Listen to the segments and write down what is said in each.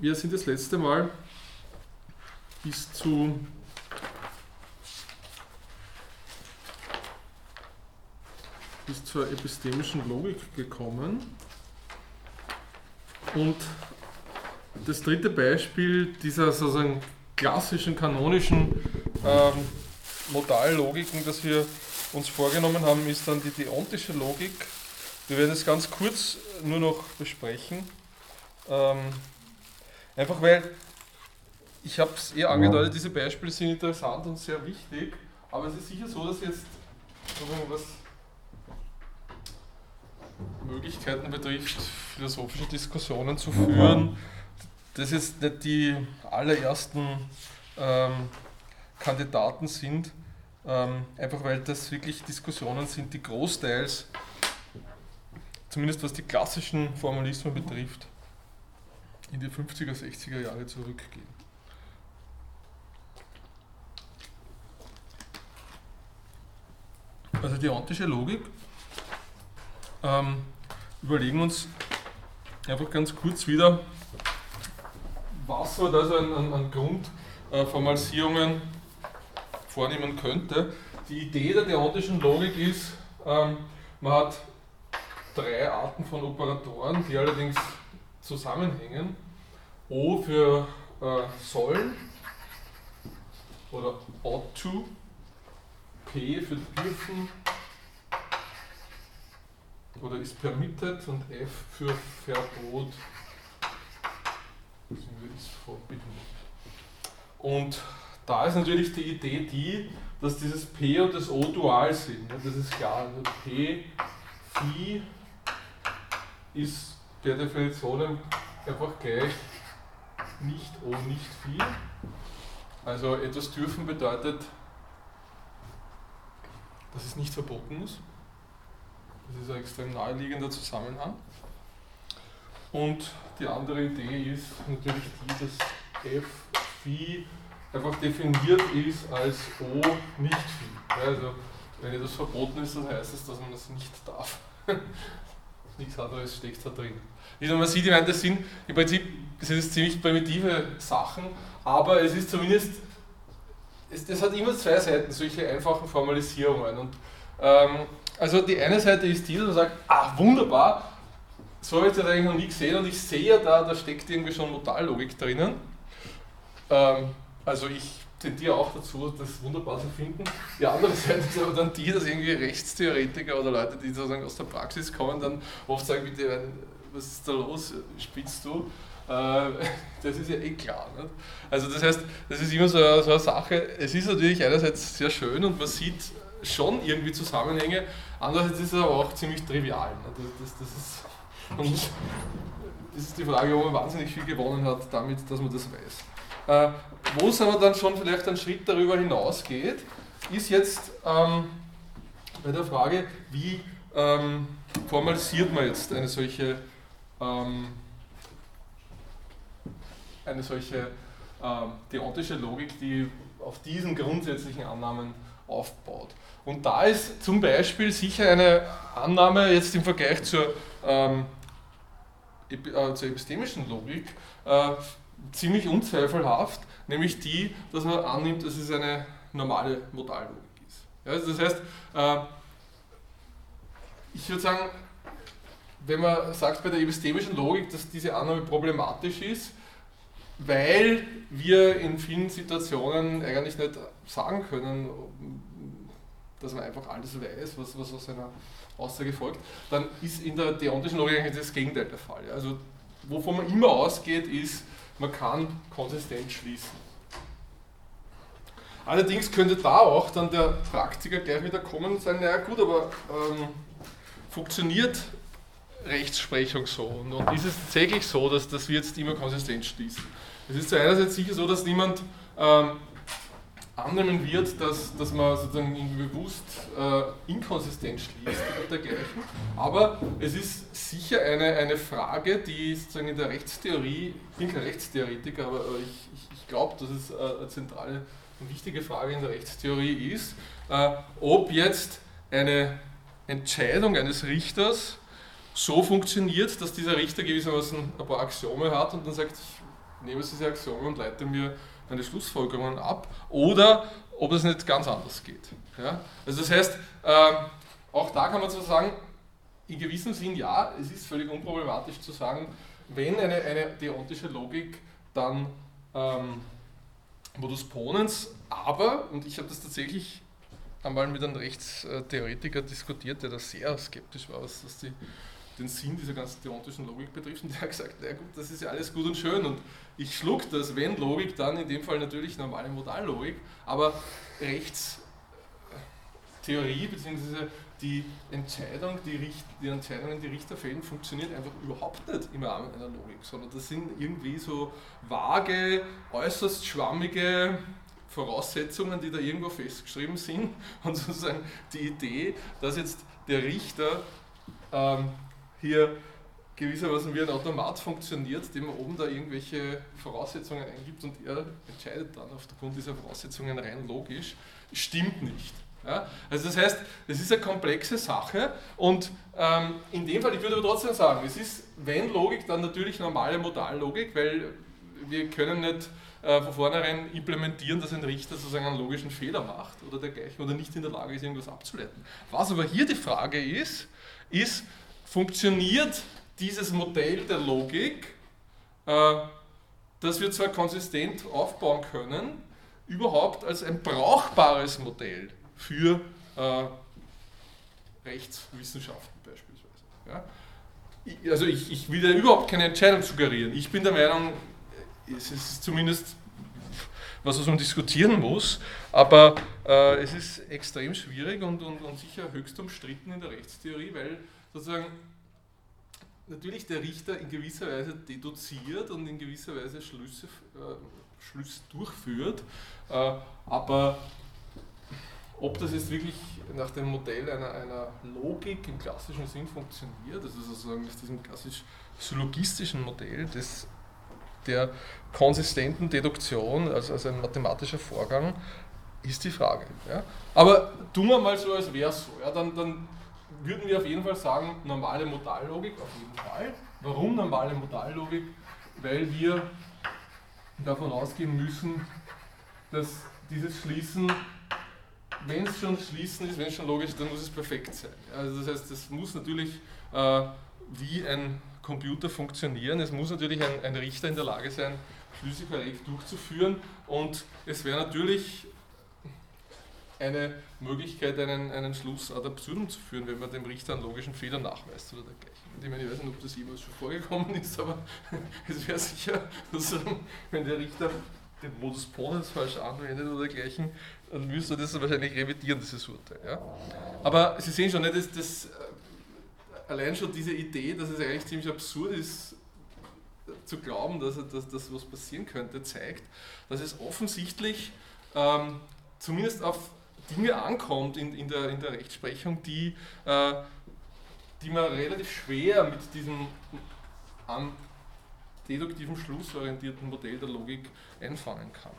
wir sind das letzte Mal bis zu bis zur epistemischen Logik gekommen. Und das dritte Beispiel dieser sozusagen klassischen kanonischen ähm, Modallogiken, das wir uns vorgenommen haben, ist dann die deontische Logik. Wir werden es ganz kurz nur noch besprechen. Ähm, einfach weil, ich habe es eher angedeutet, diese Beispiele sind interessant und sehr wichtig, aber es ist sicher so, dass jetzt, was Möglichkeiten betrifft, philosophische Diskussionen zu führen, das jetzt nicht die allerersten ähm, Kandidaten sind, ähm, einfach weil das wirklich Diskussionen sind, die großteils, zumindest was die klassischen Formalismen betrifft, in die 50er, 60er Jahre zurückgehen. Also die ontische Logik ähm, überlegen uns einfach ganz kurz wieder, was man da so an, an, an Grundformalisierungen vornehmen könnte. Die Idee der deontischen Logik ist, ähm, man hat drei Arten von Operatoren, die allerdings zusammenhängen. O für äh, sollen oder ought to, P für dürfen oder ist permitted und F für Verbot. Und da ist natürlich die Idee die, dass dieses P und das O dual sind. Das ist klar. Also P, Phi ist per Definition einfach gleich nicht O, nicht Phi. Also etwas dürfen bedeutet, dass es nicht verboten ist. Das ist ein extrem naheliegender Zusammenhang. Und die andere Idee ist natürlich die, dass f phi einfach definiert ist als O nicht phi. Also wenn etwas verboten ist, dann heißt es, dass man das nicht darf. Nichts anderes steckt da drin. Also man sieht, ich meine, das sind im Prinzip das ziemlich primitive Sachen, aber es ist zumindest, es, das hat immer zwei Seiten, solche einfachen Formalisierungen. Und ähm, also die eine Seite ist die, dass man sagt, ah wunderbar, so habe ich das eigentlich noch nie gesehen und ich sehe ja da, da steckt irgendwie schon Modallogik drinnen. Ähm, also ich tendiere auch dazu, das wunderbar zu finden. Die andere Seite ist aber dann die, dass irgendwie Rechtstheoretiker oder Leute, die sozusagen aus der Praxis kommen, dann oft sagen, bitte, was ist da los, spielst du? Äh, das ist ja eh klar. Nicht? Also das heißt, das ist immer so eine, so eine Sache, es ist natürlich einerseits sehr schön und man sieht schon irgendwie Zusammenhänge, andererseits ist es aber auch ziemlich trivial. Das, das, das, ist, und das ist die Frage, ob man wahnsinnig viel gewonnen hat damit, dass man das weiß. Wo es aber dann schon vielleicht einen Schritt darüber hinausgeht, ist jetzt ähm, bei der Frage, wie ähm, formalisiert man jetzt eine solche, ähm, eine solche ähm, deontische Logik, die auf diesen grundsätzlichen Annahmen aufbaut. Und da ist zum Beispiel sicher eine Annahme jetzt im Vergleich zur, ähm, äh, zur epistemischen Logik äh, ziemlich unzweifelhaft, nämlich die, dass man annimmt, dass es eine normale Modallogik ist. Ja, also das heißt, äh, ich würde sagen, wenn man sagt bei der epistemischen Logik, dass diese Annahme problematisch ist, weil wir in vielen Situationen eigentlich nicht sagen können, dass man einfach alles weiß, was, was aus einer Aussage folgt, dann ist in der deontischen Logik eigentlich das Gegenteil der Fall. Also wovon man immer ausgeht, ist, man kann konsistent schließen. Allerdings könnte da auch dann der Praktiker gleich wieder kommen und sagen, naja gut, aber ähm, funktioniert Rechtsprechung so? Und, und, ist es tatsächlich so, dass, dass wir jetzt immer konsistent schließen? Es ist zu einerseits sicher so, dass niemand ähm, annehmen wird, dass, dass man sozusagen bewusst äh, inkonsistent schließt oder dergleichen. Aber es ist sicher eine, eine Frage, die sozusagen in der Rechtstheorie, ich bin kein Rechtstheoretiker, aber, ich, ich, ich glaube, dass es äh, eine zentrale und wichtige Frage in der Rechtstheorie ist, äh, ob jetzt eine Entscheidung eines Richters so funktioniert, dass dieser Richter gewissermaßen ein paar Axiome hat und dann sagt, nehme diese Axiome und leite mir meine Schlussfolgerungen ab oder ob es nicht ganz anders geht. Ja? Also das heißt, äh, auch da kann man so sagen, in gewissem Sinn ja, es ist völlig unproblematisch zu sagen, wenn eine, eine deontische Logik dann ähm, Modus Ponens, aber, und ich habe das tatsächlich einmal mit einem Rechtstheoretiker diskutiert, der da sehr skeptisch war, was, was die, den Sinn dieser ganzen deontischen Logik betrifft, und der hat gesagt, na gut, das ist ja alles gut und schön und ich schluck das, wenn Logik, dann in dem Fall natürlich normale Modallogik, aber Rechtstheorie bzw die Entscheidung, die, Richt, die Entscheidungen, die Richter fällen, funktioniert einfach überhaupt nicht im Rahmen einer Logik, sondern das sind irgendwie so vage, äußerst schwammige Voraussetzungen, die da irgendwo festgeschrieben sind. Und sozusagen die Idee, dass jetzt der Richter ähm, hier gewissermaßen wie ein Automat funktioniert, dem man oben da irgendwelche Voraussetzungen eingibt und er entscheidet dann aufgrund dieser Voraussetzungen rein logisch, stimmt nicht. Ja? Also das heißt, es ist eine komplexe Sache und ähm, in dem Fall, ich würde aber trotzdem sagen, es ist, wenn Logik, dann natürlich normale Modallogik, weil wir können nicht äh, von vornherein implementieren, dass ein Richter sozusagen einen logischen Fehler macht oder dergleichen oder nicht in der Lage ist, irgendwas abzuleiten. Was aber hier die Frage ist, ist, funktioniert dieses Modell der Logik, äh, das wir zwar konsistent aufbauen können, überhaupt als ein brauchbares Modell für äh, Rechtswissenschaften beispielsweise. Also ich, ich will da überhaupt keine Entscheidung suggerieren. Ich bin der Meinung, es ist zumindest was, was man diskutieren muss, aber äh, es ist extrem schwierig und, und, und sicher höchst umstritten in der Rechtstheorie, weil sozusagen natürlich der Richter in gewisser Weise deduziert und in gewisser Weise Schlüsse, äh, Schlüsse durchführt, äh, aber ob das jetzt wirklich nach dem Modell einer, einer Logik im klassischen Sinn funktioniert, also sozusagen aus diesem klassisch syllogistischen Modell des, der konsistenten Deduktion, also als ein mathematischer Vorgang, ist die Frage. Ja? Aber tun wir mal so, als wäre es so. Ja? Dann, dann würden wir auf jeden Fall sagen, normale Modallogik auf jeden Fall. Warum normale Modallogik? Weil wir davon ausgehen müssen, dass dieses Schließen wenn es schon schließen ist, wenn es schon logisch ist, dann muss es perfekt sein. Also das heißt, es muss natürlich äh, wie ein Computer funktionieren. Es muss natürlich ein, ein Richter in der Lage sein, Schlüsse korrekt durchzuführen und es wäre natürlich eine Möglichkeit, einen, einen Schluss ad absurdum zu führen, wenn man dem Richter einen logischen Fehler nachweist oder dergleichen. Ich meine, ich weiß nicht, ob das jemals schon vorgekommen ist, aber es wäre sicher, dass, wenn der Richter den Modus Ponens falsch anwendet oder dergleichen, dann müsste das wahrscheinlich revidieren, dieses Urteil. Ja? Aber Sie sehen schon, ne, das, äh, allein schon diese Idee, dass es eigentlich ziemlich absurd ist, zu glauben, dass, dass, dass was passieren könnte, zeigt, dass es offensichtlich ähm, zumindest auf Dinge ankommt in, in, der, in der Rechtsprechung, die, äh, die man relativ schwer mit diesem an deduktiven, schlussorientierten Modell der Logik einfangen kann.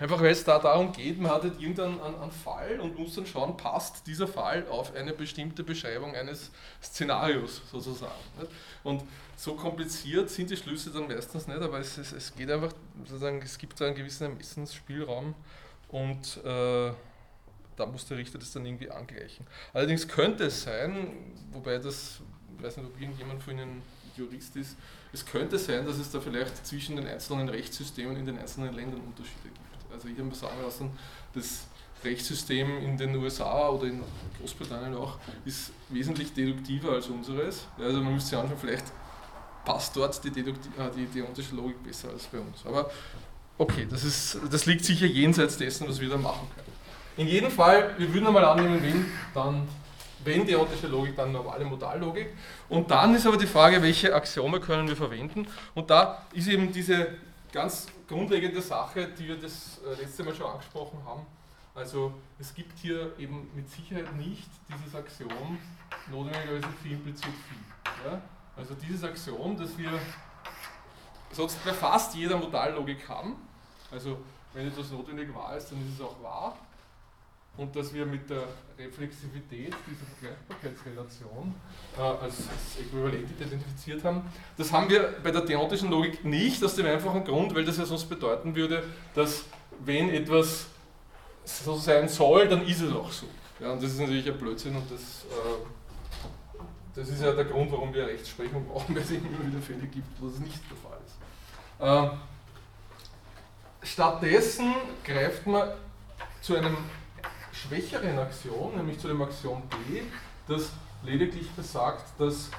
Einfach weil es da darum geht, man hat halt irgendeinen einen Fall und muss dann schauen, passt dieser Fall auf eine bestimmte Beschreibung eines Szenarios sozusagen. Und so kompliziert sind die Schlüsse dann meistens nicht, aber es, es, es geht einfach, sozusagen, es gibt da einen gewissen Ermessensspielraum und äh, da muss der Richter das dann irgendwie angleichen. Allerdings könnte es sein, wobei das, ich weiß nicht, ob irgendjemand von Ihnen Jurist ist, es könnte sein, dass es da vielleicht zwischen den einzelnen Rechtssystemen in den einzelnen Ländern Unterschiede gibt. Also ich habe mir sagen lassen, das Rechtssystem in den USA oder in Großbritannien auch ist wesentlich deduktiver als unseres. Also man müsste sich anschauen, vielleicht passt dort die, Dedukti äh, die deontische Logik besser als bei uns. Aber okay, das, ist, das liegt sicher jenseits dessen, was wir da machen können. In jedem Fall, wir würden einmal annehmen, wenn, dann, wenn deontische Logik, dann normale Modallogik. Und dann ist aber die Frage, welche Axiome können wir verwenden. Und da ist eben diese ganz grundlegende Sache, die wir das äh, letzte Mal schon angesprochen haben. Also es gibt hier eben mit Sicherheit nicht dieses Axiom notwendigerweise Phi impliziert Phi. Ja? Also dieses Axiom, das wir sonst bei fast jeder Modallogik haben, also wenn etwas notwendig wahr ist, dann ist es auch wahr. Und dass wir mit der Reflexivität dieser Vergleichbarkeitsrelation äh, als, als äquivalent identifiziert haben. Das haben wir bei der deontischen Logik nicht, aus dem einfachen Grund, weil das ja sonst bedeuten würde, dass wenn etwas so sein soll, dann ist es auch so. Ja, und das ist natürlich ein Blödsinn und das, äh, das ist ja der Grund, warum wir Rechtsprechung brauchen, weil es immer wieder Fälle gibt, wo das nicht der Fall ist. Äh, stattdessen greift man zu einem schwächeren Axiom, nämlich zu dem Axiom B, das lediglich besagt, dass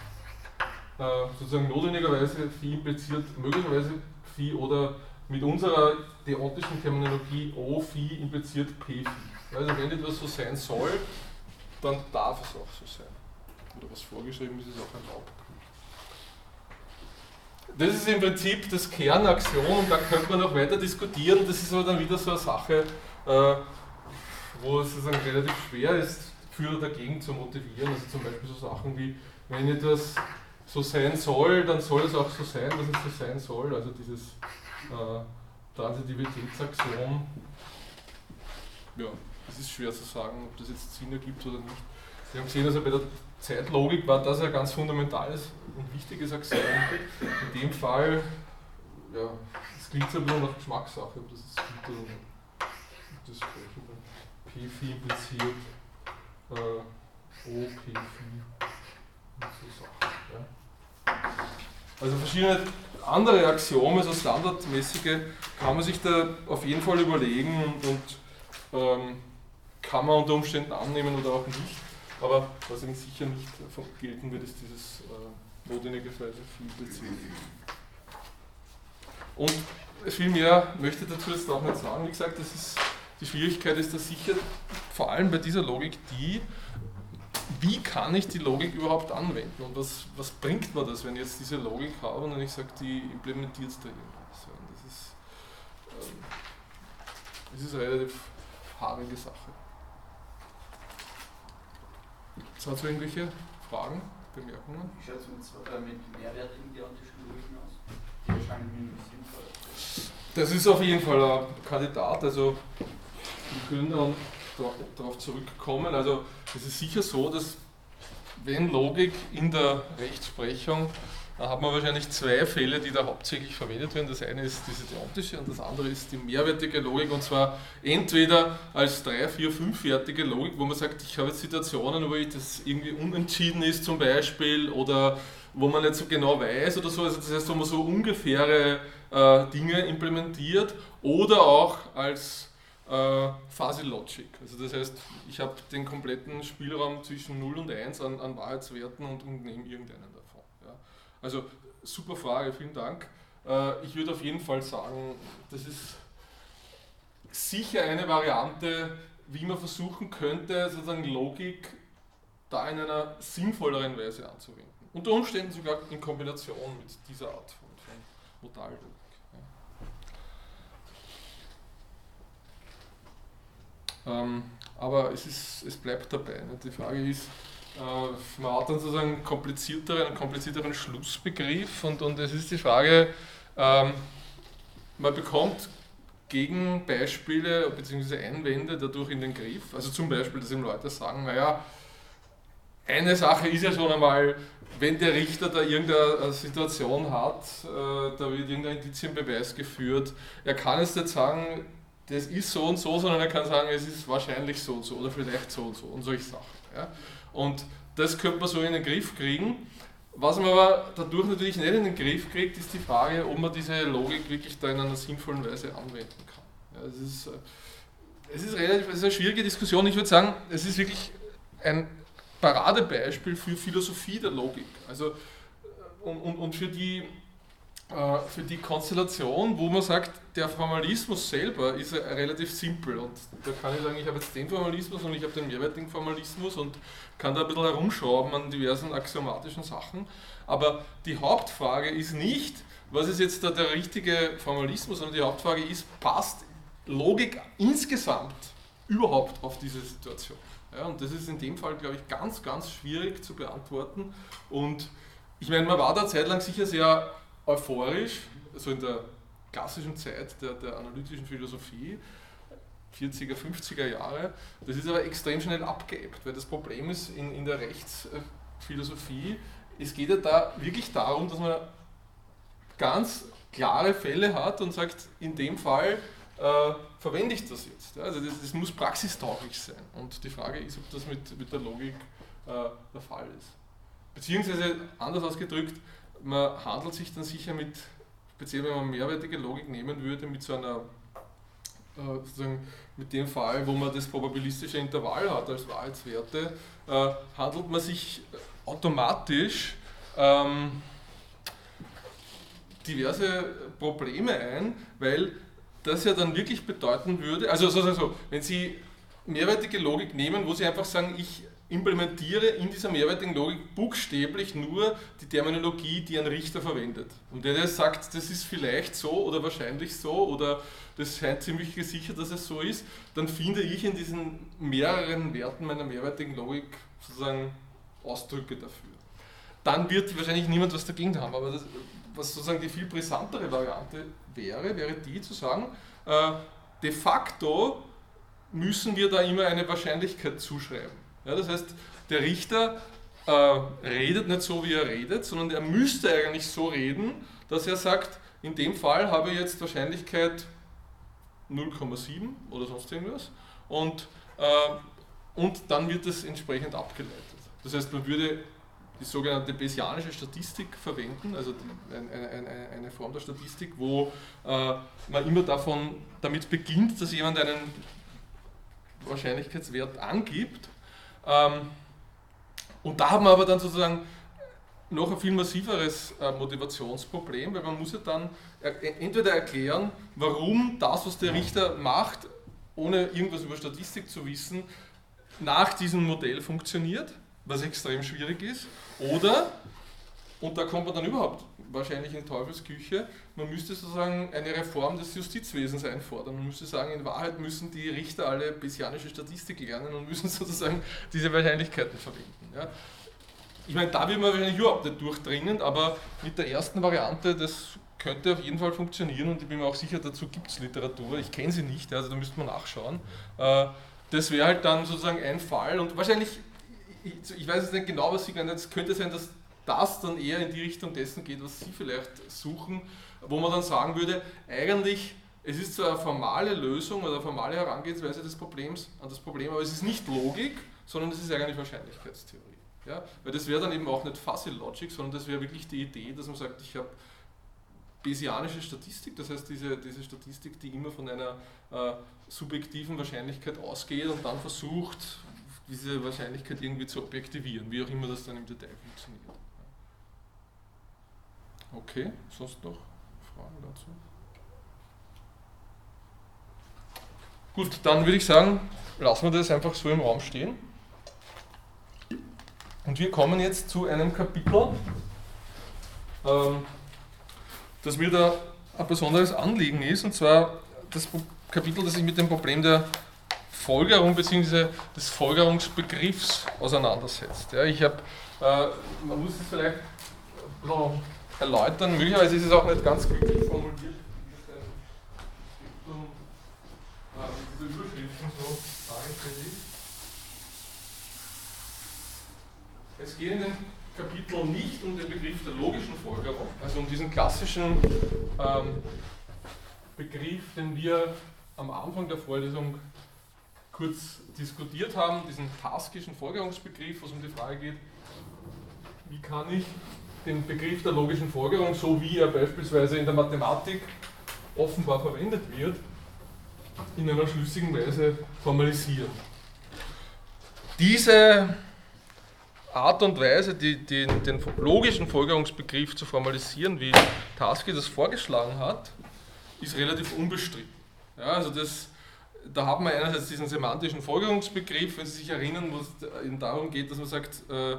äh, sozusagen notwendigerweise Phi impliziert möglicherweise Phi oder mit unserer deontischen Terminologie O Phi impliziert P Phi. Also wenn etwas so sein soll, dann darf es auch so sein. Oder was vorgeschrieben ist, ist auch erlaubt. Das ist im Prinzip das Kernaxiom und da könnte man noch weiter diskutieren. Das ist aber dann wieder so eine Sache, äh, wo es sozusagen relativ schwer ist, für oder dagegen zu motivieren. Also zum Beispiel so Sachen wie, wenn etwas so sein soll, dann soll es auch so sein, dass es so sein soll. Also dieses äh, Transitivitätsaxiom. Ja, es ist schwer zu sagen, ob das jetzt Sinn ergibt oder nicht. Wir haben gesehen, also bei der Zeitlogik war das ein ganz fundamentales und wichtiges Axiom. In dem Fall, ja, es klingt so ein bisschen nach Geschmackssache, ob das jetzt gibt oder nicht. Das sprechen P-Phi impliziert äh, O-P-Phi und so Sachen. Ja. Also verschiedene andere Axiome, so standardmäßige, kann man sich da auf jeden Fall überlegen und, und ähm, kann man unter Umständen annehmen oder auch nicht. Aber was eben sicher nicht gelten wird, ist dieses äh, notwendigerweise viel beziehen. Und viel mehr möchte ich dazu jetzt auch nicht sagen. Wie gesagt, das ist die Schwierigkeit ist da sicher vor allem bei dieser Logik die, wie kann ich die Logik überhaupt anwenden und was, was bringt mir das, wenn ich jetzt diese Logik habe und ich sage, die implementiert da irgendwas. Das ist, ähm, das ist eine relativ haarige Sache. Jetzt hat es irgendwelche Fragen, Bemerkungen? Wie schaut es mit, äh, deontischen Logiken aus? Die erscheinen mir nicht sinnvoll. Das ist auf jeden Fall ein Kandidat. Also wir können dann darauf zurückkommen. Also es ist sicher so, dass wenn Logik in der Rechtsprechung, dann hat man wahrscheinlich zwei Fälle, die da hauptsächlich verwendet werden. Das eine ist diese deontische und das andere ist die mehrwertige Logik und zwar entweder als drei, vier, fünfwertige Logik, wo man sagt, ich habe jetzt Situationen, wo ich das irgendwie unentschieden ist zum Beispiel oder wo man nicht so genau weiß oder so. Also das heißt, wo man so ungefähre äh, Dinge implementiert oder auch als äh, Fuzzy Logic. Also das heißt, ich habe den kompletten Spielraum zwischen 0 und 1 an, an Wahrheitswerten und, und nehme irgendeinen davon. Ja. Also super Frage, vielen Dank. Äh, ich würde auf jeden Fall sagen, das ist sicher eine Variante, wie man versuchen könnte, sozusagen Logik da in einer sinnvolleren Weise anzuwenden. Unter Umständen sogar in Kombination mit dieser Art von, von Modallogik. Ähm, aber es, ist, es bleibt dabei. Ne? Die Frage ist, äh, man hat dann sozusagen einen komplizierteren, einen komplizierteren Schlussbegriff und, und es ist die Frage, ähm, man bekommt Gegenbeispiele bzw. Einwände dadurch in den Griff. Also zum Beispiel, dass eben Leute sagen, naja, eine Sache ist ja schon einmal, wenn der Richter da irgendeine Situation hat, äh, da wird irgendein Indizienbeweis geführt, er kann jetzt nicht sagen, das ist so und so, sondern er kann sagen, es ist wahrscheinlich so und so oder vielleicht so und so und solche Sachen. Ja. Und das könnte man so in den Griff kriegen. Was man aber dadurch natürlich nicht in den Griff kriegt, ist die Frage, ob man diese Logik wirklich da in einer sinnvollen Weise anwenden kann. Ja, es, ist, äh, es ist relativ, es ist eine schwierige Diskussion. Ich würde sagen, es ist wirklich ein Paradebeispiel für Philosophie der Logik. Also, äh, und, und, und für die äh, für die Konstellation, wo man sagt, der Formalismus selber ist relativ simpel und da kann ich sagen, ich habe jetzt den Formalismus und ich habe den mehrwertigen Formalismus und kann da ein bisschen herumschrauben an diversen axiomatischen Sachen. Aber die Hauptfrage ist nicht, was ist jetzt da der richtige Formalismus, sondern die Hauptfrage ist, passt Logik insgesamt überhaupt auf diese Situation? Ja, und das ist in dem Fall, glaube ich, ganz, ganz schwierig zu beantworten. Und ich meine, man war da zeitlang sicher sehr euphorisch, so in der klassischen Zeit der, der analytischen Philosophie. 40er, 50er Jahre. Das ist aber extrem schnell abgeebbt, weil das Problem ist in, in der Rechtsphilosophie, es geht ja da wirklich darum, dass man ganz klare Fälle hat und sagt, in dem Fall äh, verwende ich das jetzt. Ja, also das, das, muss praxistauglich sein. Und die Frage ist, ob das mit, mit der Logik äh, der Fall ist. Beziehungsweise anders ausgedrückt, man handelt sich dann sicher mit, speziell wenn man mehrwertige Logik nehmen würde, mit so einer äh, sozusagen mit dem Fall, wo man das probabilistische Intervall hat als Wahrheitswerte, äh, handelt man sich automatisch ähm, diverse Probleme ein, weil das ja dann wirklich bedeuten würde, also so, so, wenn Sie mehrwertige Logik nehmen, wo Sie einfach sagen, ich implementiere in dieser mehrwertigen Logik buchstäblich nur die Terminologie, die ein Richter verwendet. Und der, der sagt, das ist vielleicht so oder wahrscheinlich so oder das scheint ziemlich gesichert, dass es so ist, dann finde ich in diesen mehreren Werten meiner mehrwertigen Logik sozusagen Ausdrücke dafür. Dann wird wahrscheinlich niemand was dagegen haben, aber das, was sozusagen die viel brisantere Variante wäre, wäre die zu sagen, äh, de facto müssen wir da immer eine Wahrscheinlichkeit zuschreiben. Ja, das heißt, der Richter äh, redet nicht so, wie er redet, sondern er müsste eigentlich so reden, dass er sagt, in dem Fall habe ich jetzt Wahrscheinlichkeit 0,7 oder sonst irgendwas und, äh, und dann wird das entsprechend abgeleitet. Das heißt, man würde die sogenannte Bayesianische Statistik verwenden, also eine, eine, eine Form der Statistik, wo äh, man immer davon, damit beginnt, dass jemand einen Wahrscheinlichkeitswert angibt. Ähm, und da haben wir aber dann sozusagen noch ein viel massiveres äh, Motivationsproblem, weil man muss ja dann entweder erklären, warum das, was der Richter macht, ohne irgendwas über Statistik zu wissen, nach diesem Modell funktioniert was extrem schwierig ist. Oder, und da kommt man dann überhaupt wahrscheinlich in Teufelsküche, man müsste sozusagen eine Reform des Justizwesens einfordern. Man müsste sagen, in Wahrheit müssen die Richter alle bessianische Statistik lernen und müssen sozusagen diese Wahrscheinlichkeiten verwenden. Ja. Ich meine, da wird man wahrscheinlich überhaupt nicht durchdringen, aber mit der ersten Variante, das könnte auf jeden Fall funktionieren und ich bin mir auch sicher, dazu gibt es Literatur. Ich kenne sie nicht, also da müsste man nachschauen. Äh, das wäre halt dann sozusagen ein Fall und wahrscheinlich ich, ich weiß jetzt nicht genau, was Sie meinen. Es könnte sein, dass das dann eher in die Richtung dessen geht, was Sie vielleicht suchen, wo man dann sagen würde, eigentlich, es ist zwar eine formale Lösung oder eine formale Herangehensweise des Problems an das Problem, aber es ist nicht Logik, sondern es ist eigentlich Wahrscheinlichkeitstheorie. Ja? Weil das wäre dann eben auch nicht Fuzzy Logic, sondern das wäre wirklich die Idee, dass man sagt, ich habe Bayesianische Statistik, das heißt diese, diese Statistik, die immer von einer äh, subjektiven Wahrscheinlichkeit ausgeht und dann versucht, diese Wahrscheinlichkeit irgendwie zu objektivieren, wie auch immer das dann im Detail funktioniert. Okay, sonst noch Fragen dazu? Gut, dann würde ich sagen, lassen wir das einfach so im Raum stehen. Und wir kommen jetzt zu einem Kapitel, ähm, das mir da ein besonderes Anliegen ist, und zwar das Kapitel, das sich mit dem Problem der Folgerung bzw. des Folgerungsbegriffs auseinandersetzt. Ja, ich habe, äh, man muss es vielleicht noch erläutern, möglicherweise ist es auch nicht ganz glücklich formuliert. Es geht in dem Kapitel nicht um den Begriff der logischen Folgerung, also um diesen klassischen ähm, Begriff, den wir am Anfang der Vorlesung kurz diskutiert haben, diesen taskischen Folgerungsbegriff, wo es um die Frage geht, wie kann ich den Begriff der logischen Folgerung, so wie er beispielsweise in der Mathematik offenbar verwendet wird, in einer schlüssigen Weise formalisieren. Diese Art und Weise, die, die, den logischen Folgerungsbegriff zu formalisieren, wie Tasky das vorgeschlagen hat, ist relativ unbestritten. Ja, also das da hat man einerseits diesen semantischen Folgerungsbegriff, wenn Sie sich erinnern, wo es darum geht, dass man sagt, äh,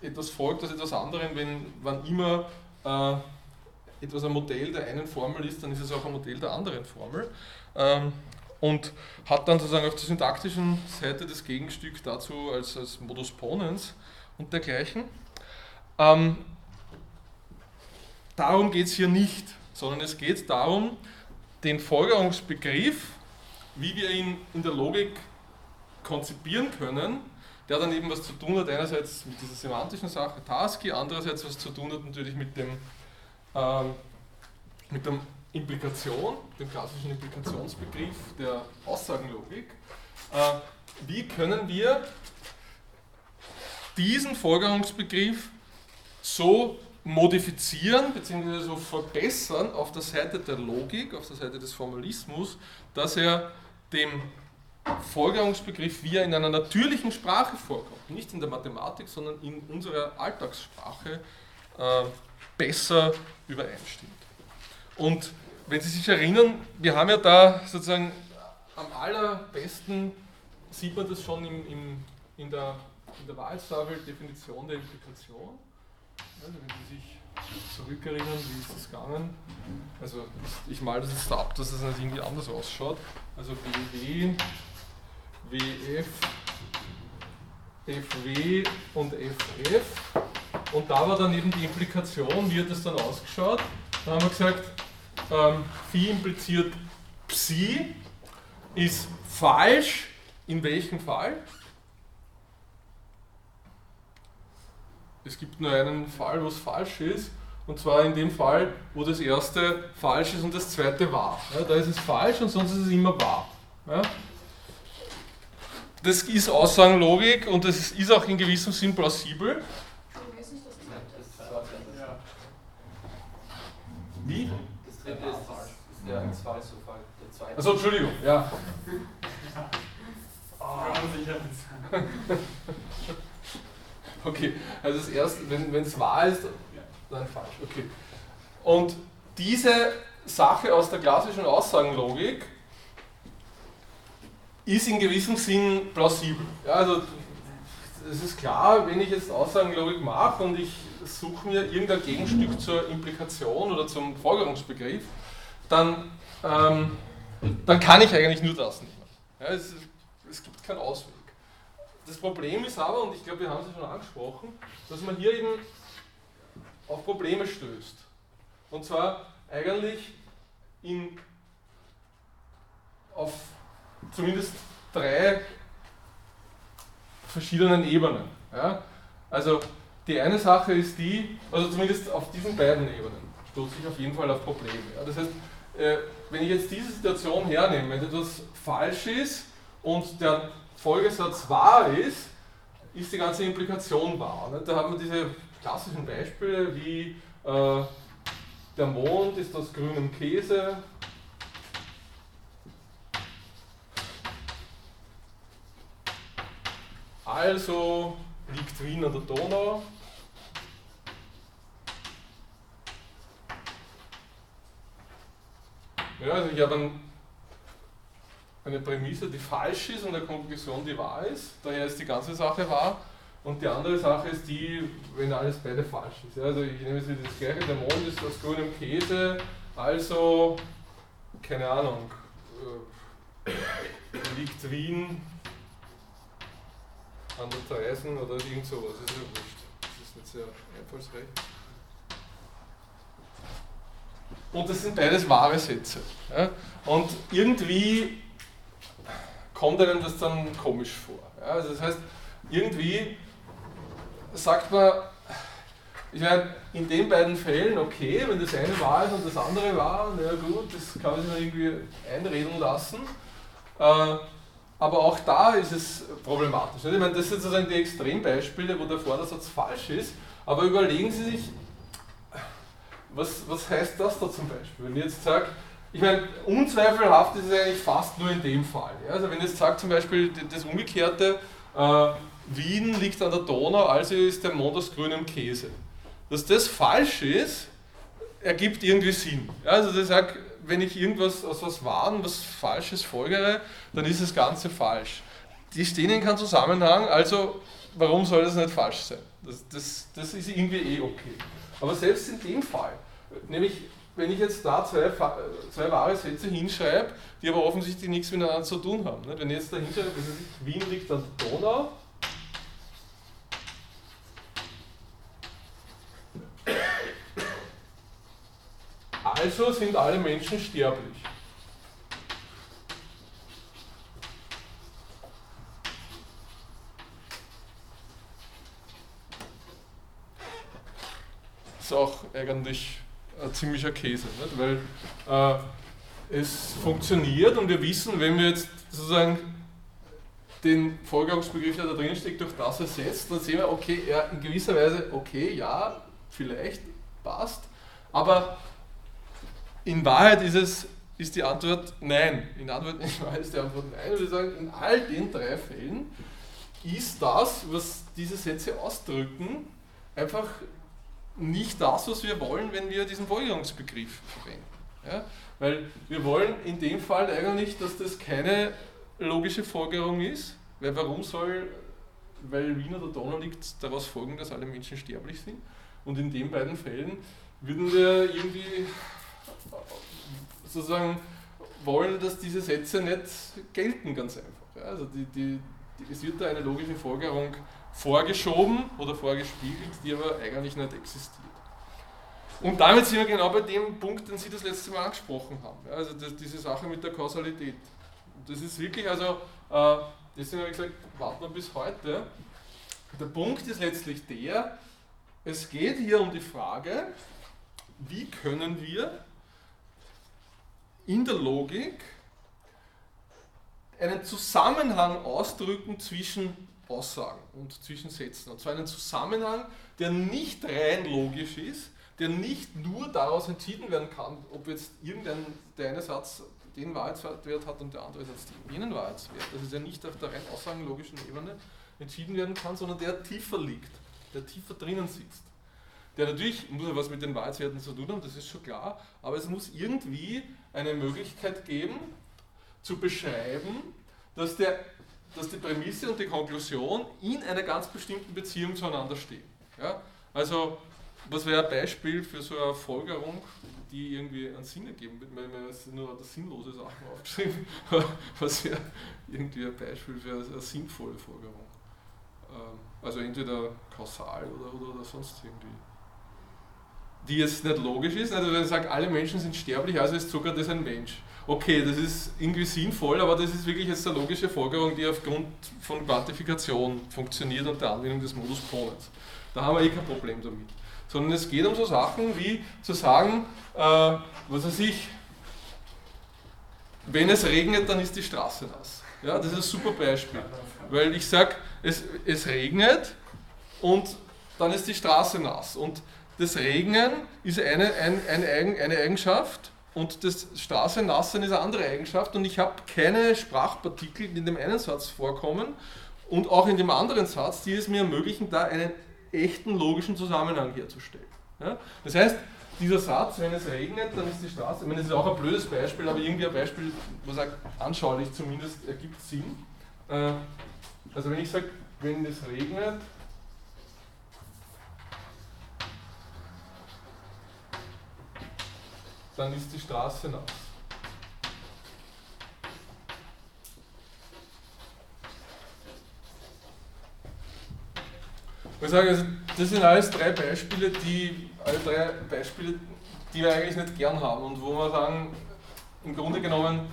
etwas folgt aus etwas anderem, wenn wann immer äh, etwas ein Modell der einen Formel ist, dann ist es auch ein Modell der anderen Formel. Ähm, und hat dann sozusagen auf der syntaktischen Seite das Gegenstück dazu als, als Modus Ponens und dergleichen. Ähm, darum geht es hier nicht, sondern es geht darum, den Folgerungsbegriff wie wir ihn in der Logik konzipieren können, der dann eben was zu tun hat, einerseits mit dieser semantischen Sache Tasky, andererseits was zu tun hat natürlich mit dem ähm, mit der Implikation, dem klassischen Implikationsbegriff der Aussagenlogik. Äh, wie können wir diesen Folgerungsbegriff so modifizieren bzw. so verbessern auf der Seite der Logik, auf der Seite des Formalismus, dass er dem Folgerungsbegriff, wie er in einer natürlichen Sprache vorkommt, nicht in der Mathematik, sondern in unserer Alltagssprache, äh, besser übereinstimmt. Und wenn Sie sich erinnern, wir haben ja da sozusagen am allerbesten, sieht man das schon im, im, in der, in der Wahltafel, Definition der Implikation. Also wenn Sie sich zurückerinnern, wie ist das gegangen? Also ich male das jetzt ab, dass es das nicht irgendwie anders ausschaut. Also BW, WF, FW und FF. Und da war dann eben die Implikation, wie hat das dann ausgeschaut? Da haben wir gesagt, ähm, Phi impliziert Psi, ist falsch. In welchem Fall? Es gibt nur einen Fall, wo es falsch ist, und zwar in dem Fall, wo das erste falsch ist und das zweite wahr. Ja, da ist es falsch und sonst ist es immer wahr. Ja? Das ist Aussagenlogik und das ist auch in gewissem Sinn plausibel. Wie? Das dritte ist, das, ist der Zweifelsfall. Der zweite. Also Entschuldigung, ja. Okay, also das erste, wenn es wahr ist, dann falsch. Okay. Und diese Sache aus der klassischen Aussagenlogik ist in gewissem Sinn plausibel. Ja, also es ist klar, wenn ich jetzt Aussagenlogik mache und ich suche mir irgendein Gegenstück zur Implikation oder zum Folgerungsbegriff, dann, ähm, dann kann ich eigentlich nur das nehmen. Ja, es, es gibt keinen Ausweg. Das Problem ist aber, und ich glaube, wir haben es schon angesprochen, dass man hier eben auf Probleme stößt. Und zwar eigentlich in, auf zumindest drei verschiedenen Ebenen. Ja? Also die eine Sache ist die, also zumindest auf diesen beiden Ebenen stoße ich auf jeden Fall auf Probleme. Ja? Das heißt, äh, wenn ich jetzt diese Situation hernehme, wenn etwas falsch ist und der Folgesatz wahr ist, ist die ganze Implikation wahr. Ne? Da haben wir diese klassischen Beispiele wie äh, der Mond ist aus grünem Käse. Also liegt Wien an der Donau. Ja, also ich habe ein, eine Prämisse, die falsch ist und eine Konklusion, die wahr ist. Daher ist die ganze Sache wahr. Und die andere Sache ist die, wenn alles beide falsch ist. Ja, also ich nehme jetzt das gleiche, der Mond ist aus grünem Käse, also, keine Ahnung, äh, liegt Wien an der Treisen oder irgend sowas, ist ja wurscht. Das ist nicht sehr einfallsreich. Und das sind beides wahre Sätze. Ja? Und irgendwie kommt einem das dann komisch vor. Ja? Also das heißt, irgendwie sagt man, ich meine, in den beiden Fällen, okay, wenn das eine wahr ist und das andere wahr, na gut, das kann man sich irgendwie einreden lassen. Äh, aber auch da ist es problematisch. Ich meine, das sind sozusagen die Extrembeispiele, wo der Vordersatz falsch ist, aber überlegen Sie sich, was, was heißt das da zum Beispiel? Wenn ich jetzt sage, ich meine, unzweifelhaft ist es eigentlich fast nur in dem Fall. Ja? Also wenn ich jetzt sage zum Beispiel das Umgekehrte, äh, Wien liegt an der Donau, also ist der Mond aus grünem Käse. Dass das falsch ist, ergibt irgendwie Sinn. Ja, also ich sage, wenn ich irgendwas aus was Wahren, was Falsches folgere, dann ist das Ganze falsch. Die stehen in keinem Zusammenhang, also warum soll das nicht falsch sein? Das, das, das ist irgendwie eh okay. Aber selbst in dem Fall, nämlich wenn ich jetzt da zwei, zwei wahre Sätze hinschreibe, die aber offensichtlich nichts miteinander zu tun haben. Wenn ich jetzt da hinschreibe, Wien liegt an der Donau, Also sind alle Menschen sterblich. Ist auch eigentlich ein ziemlicher Käse, nicht? weil äh, es funktioniert und wir wissen, wenn wir jetzt sozusagen den Vorgangsbegriff, der da drin steckt, durch das ersetzt, dann sehen wir, okay, ja, in gewisser Weise, okay, ja, vielleicht passt, aber in Wahrheit ist es ist die Antwort nein. In, Antwort, in Wahrheit ist die Antwort nein. Wir sagen, in all den drei Fällen ist das, was diese Sätze ausdrücken, einfach nicht das, was wir wollen, wenn wir diesen Folgerungsbegriff verwenden. Ja? Weil wir wollen in dem Fall eigentlich, dass das keine logische Folgerung ist, weil warum soll, weil Wien oder Donau liegt, daraus folgen, dass alle Menschen sterblich sind? Und in den beiden Fällen würden wir irgendwie sozusagen wollen, dass diese Sätze nicht gelten, ganz einfach. Also die, die, die, es wird da eine logische Folgerung vorgeschoben oder vorgespiegelt, die aber eigentlich nicht existiert. Und damit sind wir genau bei dem Punkt, den Sie das letzte Mal angesprochen haben. Also das, diese Sache mit der Kausalität. Das ist wirklich, also äh, deswegen habe ich gesagt, warten wir bis heute. Der Punkt ist letztlich der, es geht hier um die Frage, wie können wir in der Logik einen Zusammenhang ausdrücken zwischen Aussagen und zwischen Sätzen. Und zwar einen Zusammenhang, der nicht rein logisch ist, der nicht nur daraus entschieden werden kann, ob jetzt irgendein der eine Satz den Wahrheitswert hat und der andere Satz jenen Wahrheitswert. Das ist ja nicht auf der rein aussagenlogischen Ebene entschieden werden kann, sondern der tiefer liegt, der tiefer drinnen sitzt. Der natürlich muss ja was mit den Wahrheitswerten zu tun haben, das ist schon klar, aber es muss irgendwie eine Möglichkeit geben, zu beschreiben, dass, der, dass die Prämisse und die Konklusion in einer ganz bestimmten Beziehung zueinander stehen. Ja? Also, was wäre ein Beispiel für so eine Folgerung, die irgendwie einen Sinn ergeben wird? Weil mir ist nur das sinnlose Sachen aufgeschrieben. was wäre irgendwie ein Beispiel für eine sinnvolle Folgerung? Ähm, also entweder kausal oder, oder, oder sonst irgendwie die jetzt nicht logisch ist. Also wenn ich sage, alle Menschen sind sterblich, also ist Sokrates ein Mensch. Okay, das ist irgendwie sinnvoll, aber das ist wirklich jetzt eine logische Folgerung, die aufgrund von Quantifikation funktioniert und der Anwendung des Modus Ponens. Da haben wir eh kein Problem damit. Sondern es geht um so Sachen wie zu sagen, äh, was weiß ich, wenn es regnet, dann ist die Straße nass. Ja, das ist ein super Beispiel. Weil ich sage, es, es regnet und dann ist die Straße nass. Und das Regnen ist eine, ein, eine, eine Eigenschaft und das Straßennassen ist eine andere Eigenschaft und ich habe keine Sprachpartikel, die in dem einen Satz vorkommen und auch in dem anderen Satz, die es mir ermöglichen, da einen echten logischen Zusammenhang herzustellen. Ja? Das heißt, dieser Satz, wenn es regnet, dann ist die Straße, ich meine, das ist auch ein blödes Beispiel, aber irgendwie ein Beispiel, was auch anschaulich zumindest ergibt Sinn. Äh, also wenn ich sage, wenn es regnet, dann ist die Straße nass. Ich sage, also, das sind alles drei Beispiele, die alle drei Beispiele, die wir eigentlich nicht gern haben und wo wir sagen, im Grunde genommen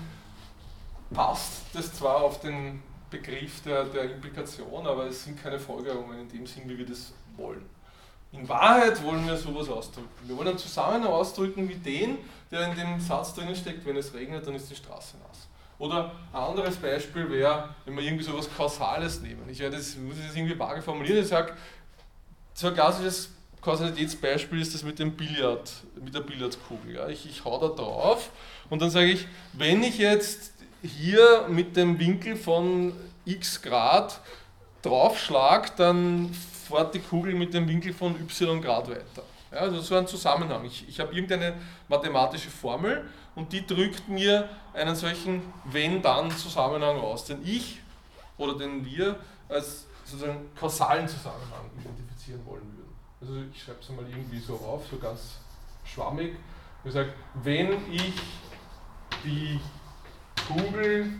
passt das zwar auf den Begriff der, der Implikation, aber es sind keine Folgerungen in dem Sinn, wie wir das wollen. In Wahrheit wollen wir sowas ausdrücken. Wir wollen einen Zusammenhang ausdrücken wie den, der in dem Satz drinnen steckt, wenn es regnet, dann ist die Straße nass. Oder ein anderes Beispiel wäre, wenn wir irgendwie so etwas Kausales nehmen. Ich werde das, muss das irgendwie vage formulieren. Ich sage, so ein klassisches Kausalitätsbeispiel ist das mit dem Billard, mit der Billardkugel. Ja. Ich, ich hau da drauf und dann sage ich, wenn ich jetzt hier mit dem Winkel von x Grad draufschlage, dann fährt die Kugel mit dem Winkel von y Grad weiter. Ja, also so ein Zusammenhang. Ich, ich habe irgendeine mathematische Formel und die drückt mir einen solchen Wenn-Dann-Zusammenhang aus, den ich oder den wir als sozusagen kausalen Zusammenhang identifizieren wollen würden. Also ich schreibe es mal irgendwie so auf, so ganz schwammig. Ich sage, wenn ich die Kugel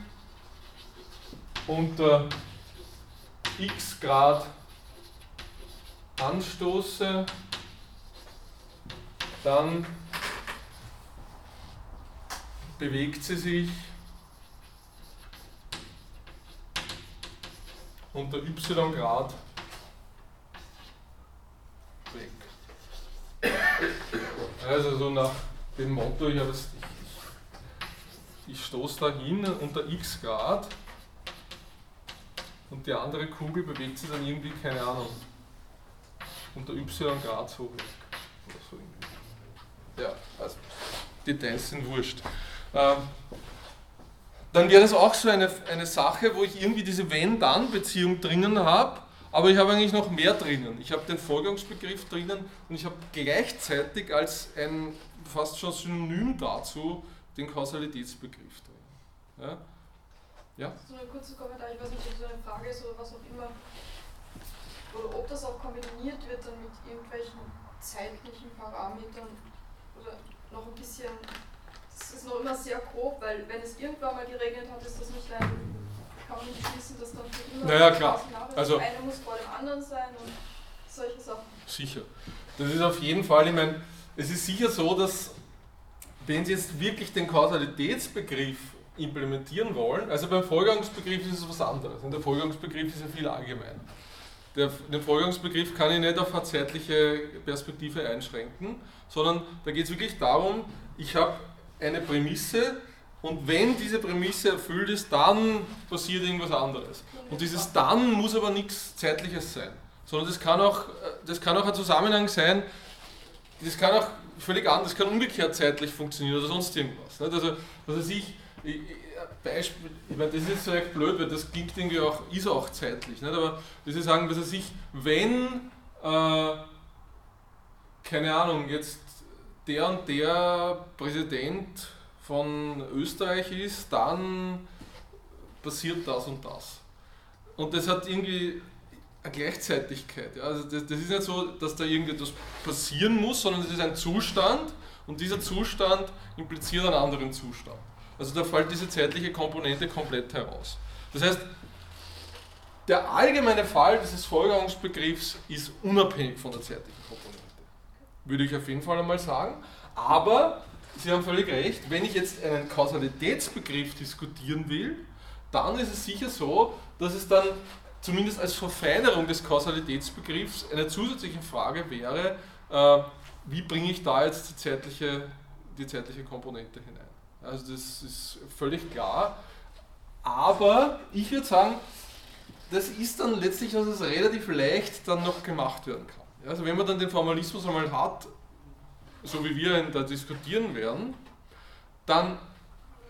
unter x Grad anstoße, dann bewegt sie sich unter y Grad weg. Also so nach dem Motto, ich, ich, ich stoße da hin unter x Grad und die andere Kugel bewegt sich dann irgendwie, keine Ahnung, unter y Grad so irgendwie. Ja, also Details sind wurscht. Ähm, dann wäre das auch so eine, eine Sache, wo ich irgendwie diese Wenn-Dann-Beziehung drinnen habe, aber ich habe eigentlich noch mehr drinnen. Ich habe den Folgerungsbegriff drinnen und ich habe gleichzeitig als ein fast schon Synonym dazu den Kausalitätsbegriff drin. Ja? Ja? So ein kurzer Kommentar, ich weiß nicht, ob so eine Frage ist oder was auch immer, oder ob das auch kombiniert wird dann mit irgendwelchen zeitlichen Parametern oder noch ein bisschen das ist noch immer sehr grob, weil wenn es irgendwann mal geregnet hat, ist das nicht ein, kann man nicht schließen, dass dann für immer naja, klar. Also, das eine muss vor dem anderen sein und solche Sachen. Sicher. Das ist auf jeden Fall, ich meine, es ist sicher so, dass wenn Sie jetzt wirklich den Kausalitätsbegriff implementieren wollen, also beim Folgerungsbegriff ist es was anderes. Und der Folgerungsbegriff ist ja viel allgemeiner. Der, den Folgerungsbegriff kann ich nicht auf eine zeitliche Perspektive einschränken, sondern da geht es wirklich darum, ich habe eine Prämisse und wenn diese Prämisse erfüllt ist, dann passiert irgendwas anderes. Und dieses dann muss aber nichts Zeitliches sein, sondern das kann auch, das kann auch ein Zusammenhang sein, das kann auch völlig anders, das kann umgekehrt zeitlich funktionieren oder sonst irgendwas. Also, also ich, ich, Beispiel, ich meine, das ist echt blöd, weil das klingt irgendwie auch, ist auch zeitlich, nicht? aber das ist sagen, dass er sich, wenn, äh, keine Ahnung, jetzt der und der Präsident von Österreich ist, dann passiert das und das. Und das hat irgendwie eine Gleichzeitigkeit. Ja? Also das, das ist nicht so, dass da irgendetwas passieren muss, sondern es ist ein Zustand und dieser Zustand impliziert einen anderen Zustand. Also da fällt diese zeitliche Komponente komplett heraus. Das heißt, der allgemeine Fall dieses Folgerungsbegriffs ist unabhängig von der zeitlichen Komponente würde ich auf jeden Fall einmal sagen. Aber Sie haben völlig recht, wenn ich jetzt einen Kausalitätsbegriff diskutieren will, dann ist es sicher so, dass es dann zumindest als Verfeinerung des Kausalitätsbegriffs eine zusätzliche Frage wäre, äh, wie bringe ich da jetzt die zeitliche, die zeitliche Komponente hinein. Also das ist völlig klar. Aber ich würde sagen, das ist dann letztlich, dass es relativ leicht dann noch gemacht werden kann. Also wenn man dann den Formalismus einmal hat, so wie wir ihn da diskutieren werden, dann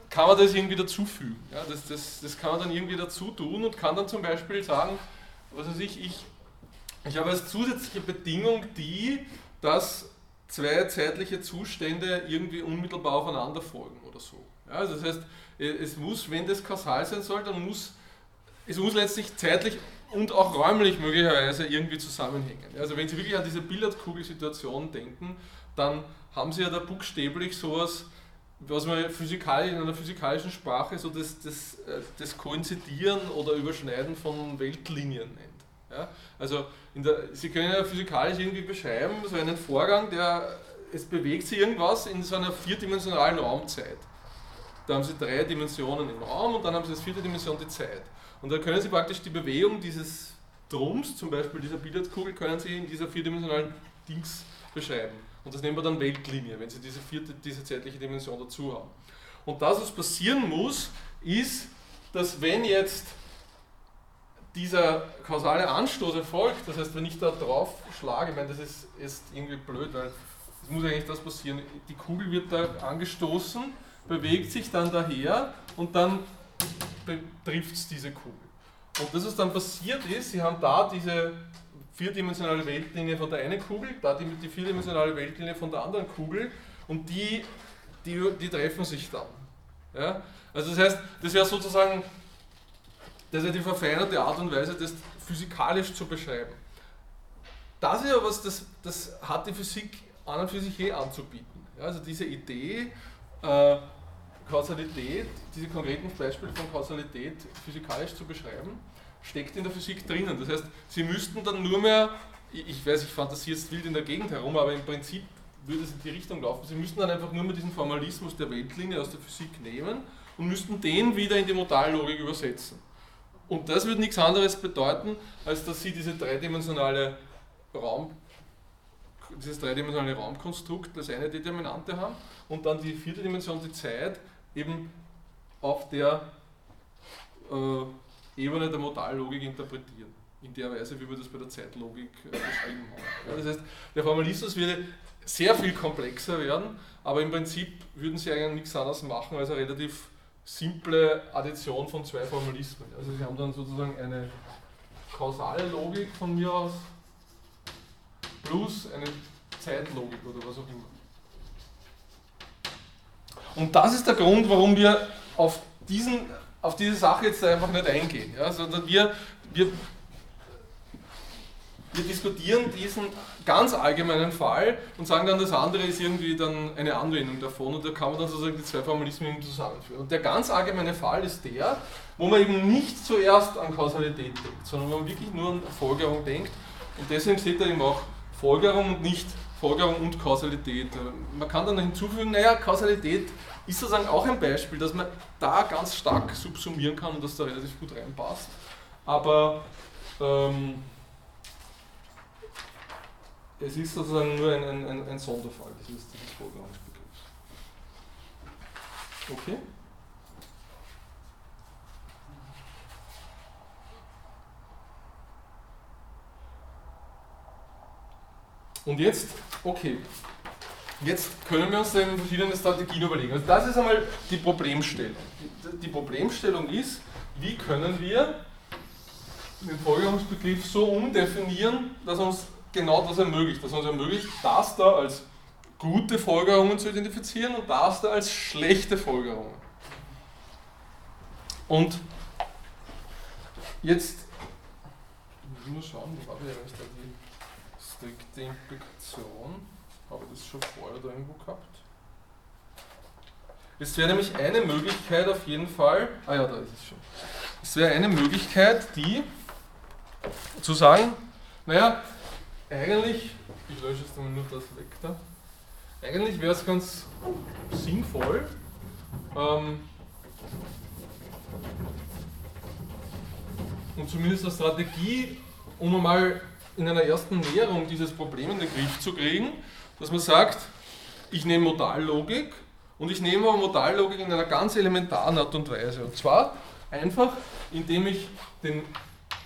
kann man das irgendwie dazufügen. Ja, das, das, das kann man dann irgendwie dazu tun und kann dann zum Beispiel sagen, was weiß ich, ich, ich habe als zusätzliche Bedingung die, dass zwei zeitliche Zustände irgendwie unmittelbar aufeinander folgen oder so. Ja, also das heißt, es muss, wenn das kausal sein soll, dann muss es muss letztlich zeitlich und auch räumlich möglicherweise irgendwie zusammenhängen. Also wenn Sie wirklich an diese Billardkugelsituation denken, dann haben Sie ja da buchstäblich sowas, was man physikalisch, in einer physikalischen Sprache so das, das, äh, das Koinzidieren oder Überschneiden von Weltlinien nennt. Ja? Also der, Sie können ja physikalisch irgendwie beschreiben, so einen Vorgang, der, es bewegt sich irgendwas in so einer vierdimensionalen Raumzeit. Da haben Sie drei Dimensionen im Raum und dann haben Sie als vierte Dimension die Zeit. Und da können Sie praktisch die Bewegung dieses Drums, zum Beispiel dieser Billardkugel, können Sie in dieser vierdimensionalen Dings beschreiben. Und das nennen wir dann Weltlinie, wenn Sie diese, vierte, diese zeitliche Dimension dazu haben. Und das, was passieren muss, ist, dass wenn jetzt dieser kausale Anstoß erfolgt, das heißt, wenn ich da drauf schlage, ich meine, das ist, ist irgendwie blöd, weil es muss eigentlich das passieren, die Kugel wird da angestoßen, bewegt sich dann daher und dann betrifft es diese Kugel. Und das, was dann passiert ist, Sie haben da diese vierdimensionale Weltlinie von der einen Kugel, da die, die vierdimensionale Weltlinie von der anderen Kugel und die, die, die treffen sich dann. Ja? Also das heißt, das wäre sozusagen das ist die verfeinerte Art und Weise, das physikalisch zu beschreiben. Das ist ja was, das, das hat die Physik an und für sich eh anzubieten. Ja, also diese Idee, äh, Kausalität, diese konkreten Beispiele von Kausalität physikalisch zu beschreiben, steckt in der Physik drinnen. Das heißt, Sie müssten dann nur mehr, ich weiß, ich fantasiere jetzt wild in der Gegend herum, aber im Prinzip würde es in die Richtung laufen. Sie müssten dann einfach nur mehr diesen Formalismus der Weltlinie aus der Physik nehmen und müssten den wieder in die Modallogik übersetzen. Und das würde nichts anderes bedeuten, als dass Sie diese dreidimensionale Raum dieses dreidimensionale Raumkonstrukt als eine Determinante haben und dann die vierte Dimension, die Zeit, eben auf der äh, Ebene der Modallogik interpretieren. In der Weise, wie wir das bei der Zeitlogik äh, beschrieben haben. Ja, das heißt, der Formalismus würde sehr viel komplexer werden, aber im Prinzip würden sie eigentlich nichts anderes machen als eine relativ simple Addition von zwei Formalismen. Also sie haben dann sozusagen eine kausale Logik von mir aus plus eine Zeitlogik oder was auch immer. Und das ist der Grund, warum wir auf, diesen, auf diese Sache jetzt einfach nicht eingehen. Ja, sondern wir, wir, wir diskutieren diesen ganz allgemeinen Fall und sagen dann, das andere ist irgendwie dann eine Anwendung davon und da kann man dann sozusagen die zwei Formalismen zusammenführen. Und der ganz allgemeine Fall ist der, wo man eben nicht zuerst an Kausalität denkt, sondern wo man wirklich nur an Folgerung denkt. Und deswegen steht da eben auch Folgerung und nicht Folgerung und Kausalität. Man kann dann hinzufügen, naja, Kausalität ist sozusagen auch ein Beispiel, dass man da ganz stark subsumieren kann und das da relativ gut reinpasst. Aber ähm, es ist sozusagen nur ein, ein, ein Sonderfall dieses, dieses Folgerungsbegriffs. Okay? Und jetzt, okay, jetzt können wir uns dann verschiedene Strategien überlegen. Also das ist einmal die Problemstellung. Die Problemstellung ist, wie können wir den Folgerungsbegriff so umdefinieren, dass uns genau das ermöglicht, dass uns ermöglicht, das da als gute Folgerungen zu identifizieren und das da als schlechte Folgerungen. Und jetzt, ich muss schauen, wo war der eigentlich die Implikation. Habe ich das schon vorher da irgendwo gehabt? Es wäre nämlich eine Möglichkeit auf jeden Fall, ah ja, da ist es schon. Es wäre eine Möglichkeit, die zu sagen, naja, eigentlich, ich lösche jetzt nur das weg da, eigentlich wäre es ganz sinnvoll, ähm, und zumindest eine Strategie, um einmal in einer ersten Näherung dieses Problem in den Griff zu kriegen, dass man sagt, ich nehme Modallogik und ich nehme aber Modallogik in einer ganz elementaren Art und Weise. Und zwar einfach, indem ich den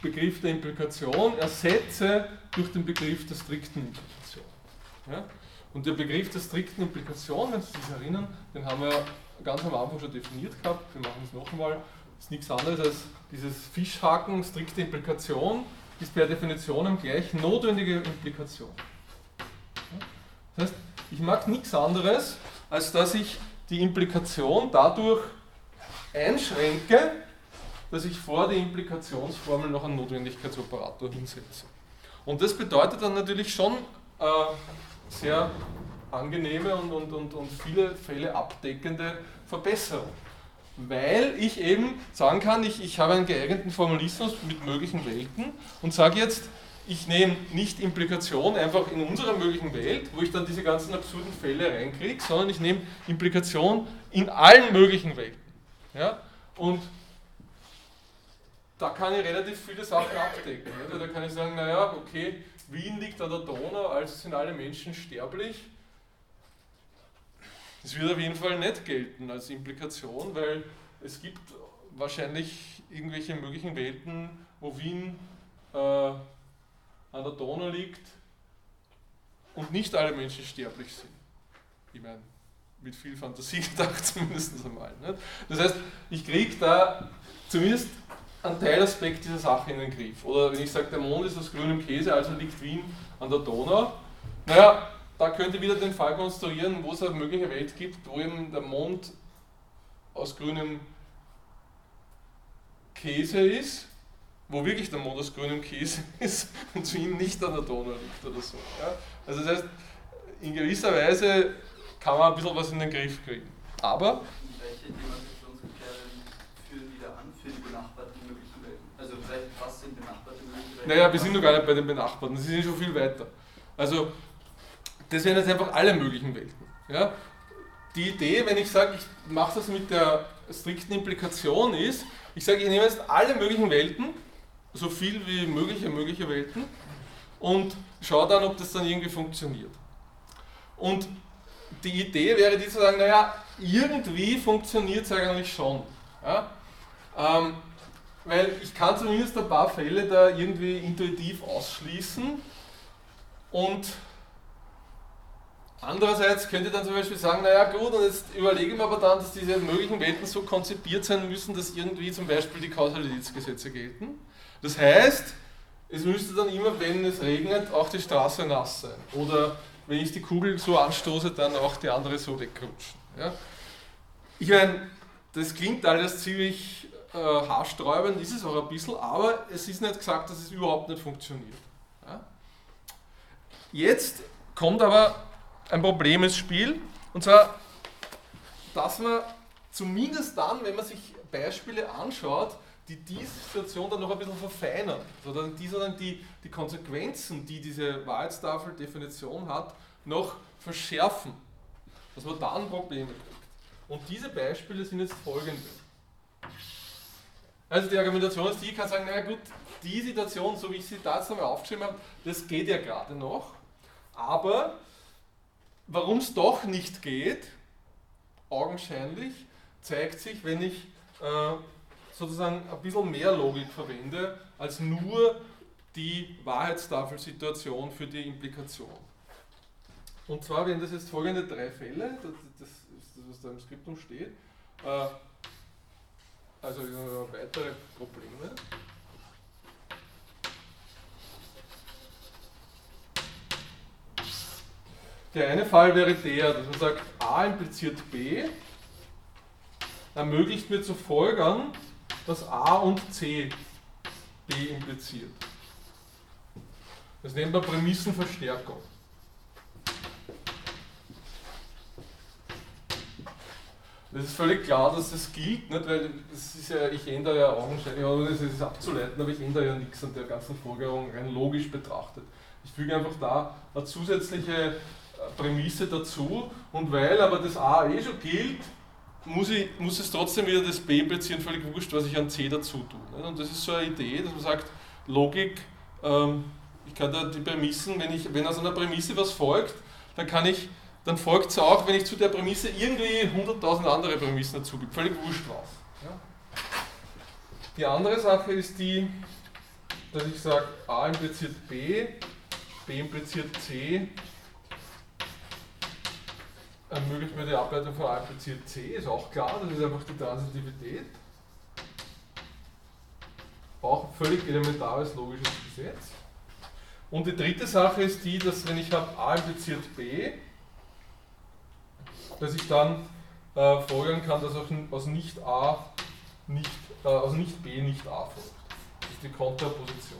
Begriff der Implikation ersetze durch den Begriff der strikten Implikation. Ja? Und der Begriff der strikten Implikation, wenn Sie sich erinnern, den haben wir ganz am Anfang schon definiert gehabt, wir machen es noch einmal, ist nichts anderes als dieses Fischhaken, strikte Implikation, ist per Definition gleich notwendige Implikation. Das heißt, ich mag nichts anderes, als dass ich die Implikation dadurch einschränke, dass ich vor die Implikationsformel noch einen Notwendigkeitsoperator hinsetze. Und das bedeutet dann natürlich schon äh, sehr angenehme und, und, und, und viele Fälle abdeckende Verbesserung weil ich eben sagen kann, ich, ich habe einen geeigneten Formalismus mit möglichen Welten und sage jetzt, ich nehme nicht Implikation einfach in unserer möglichen Welt, wo ich dann diese ganzen absurden Fälle reinkriege, sondern ich nehme Implikation in allen möglichen Welten. Ja? Und da kann ich relativ viele Sachen abdecken. Oder? Da kann ich sagen, naja, okay, Wien liegt an der Donau, also sind alle Menschen sterblich. Das wird auf jeden Fall nicht gelten als Implikation, weil es gibt wahrscheinlich irgendwelche möglichen Welten, wo Wien äh, an der Donau liegt und nicht alle Menschen sterblich sind. Ich meine, mit viel Fantasie gedacht zumindest einmal. Nicht? Das heißt, ich kriege da zumindest einen Teilaspekt dieser Sache in den Griff. Oder wenn ich sage, der Mond ist aus grünem Käse, also liegt Wien an der Donau. Naja, da könnt ihr wieder den Fall konstruieren, wo es eine mögliche Welt gibt, wo eben der Mond aus grünem Käse ist, wo wirklich der Mond aus grünem Käse ist und zu ihm nicht an der Donau liegt oder so. Ja? Also das heißt, in gewisser Weise kann man ein bisschen was in den Griff kriegen. Aber welche Demarkationskriterien führen wieder an für die benachbarten möglichen Welten? Also vielleicht was sind benachbarte mögliche Welten? Naja, wir sind noch gar nicht bei den benachbarten, sie sind schon viel weiter. Also das wären jetzt einfach alle möglichen Welten. Ja? Die Idee, wenn ich sage, ich mache das mit der strikten Implikation, ist, ich sage, ich nehme jetzt alle möglichen Welten, so viel wie mögliche mögliche Welten, und schaue dann, ob das dann irgendwie funktioniert. Und die Idee wäre die zu sagen, naja, irgendwie funktioniert es eigentlich schon. Ja? Ähm, weil ich kann zumindest ein paar Fälle da irgendwie intuitiv ausschließen und andererseits könnte dann zum Beispiel sagen, naja gut, und jetzt überlegen wir aber dann, dass diese möglichen Welten so konzipiert sein müssen, dass irgendwie zum Beispiel die Kausalitätsgesetze gelten. Das heißt, es müsste dann immer, wenn es regnet, auch die Straße nass sein. Oder wenn ich die Kugel so anstoße, dann auch die andere so wegrutschen. Ja? Ich meine, das klingt alles ziemlich äh, haarsträubend, ist es auch ein bisschen, aber es ist nicht gesagt, dass es überhaupt nicht funktioniert. Ja? Jetzt kommt aber ein Problem ins Spiel, und zwar, dass man zumindest dann, wenn man sich Beispiele anschaut, die diese Situation dann noch ein bisschen verfeinern, sondern die, sondern die, die Konsequenzen, die diese Wahrheitstafel-Definition hat, noch verschärfen, dass man dann Probleme kriegt. Und diese Beispiele sind jetzt folgende. Also die Argumentation ist die, ich kann sagen, naja gut, die Situation, so wie ich sie da jetzt nochmal aufgeschrieben habe, das geht ja gerade noch. Aber warum es doch nicht geht, augenscheinlich, zeigt sich, wenn ich äh, sozusagen ein bisschen mehr Logik verwende, als nur die Wahrheitstafelsituation für die Implikation. Und zwar wären das jetzt folgende drei Fälle, das, das ist das, was da im Skriptum steht. Äh, also weitere Probleme. Der eine Fall wäre der, dass man sagt, A impliziert B, ermöglicht mir zu folgern, dass A und C B impliziert. Das nennt man Prämissenverstärkung. Das ist völlig klar, dass das gilt, nicht? weil das ist ja, ich ändere ja augenscheinlich, ohne das ist abzuleiten, aber ich ändere ja nichts an der ganzen Folgerung rein logisch betrachtet. Ich füge einfach da eine zusätzliche Prämisse dazu und weil aber das A eh schon gilt, muss, ich, muss es trotzdem wieder das B implizieren, völlig wurscht, was ich an C dazu tue. Und das ist so eine Idee, dass man sagt, Logik, ähm, ich kann da die Prämissen, wenn, ich, wenn aus einer Prämisse was folgt, dann kann ich dann folgt es auch, wenn ich zu der Prämisse irgendwie 100.000 andere Prämissen dazu gebe. Völlig wurscht was. Ja? Die andere Sache ist die, dass ich sage, A impliziert B, B impliziert C, ermöglicht mir die Ableitung von A impliziert C, ist auch klar, das ist einfach die Transitivität. Auch völlig elementares logisches Gesetz. Und die dritte Sache ist die, dass wenn ich habe A impliziert B, dass ich dann äh, folgern kann, dass aus nicht A nicht, äh, aus nicht B nicht A folgt. Das ist die Kontraposition.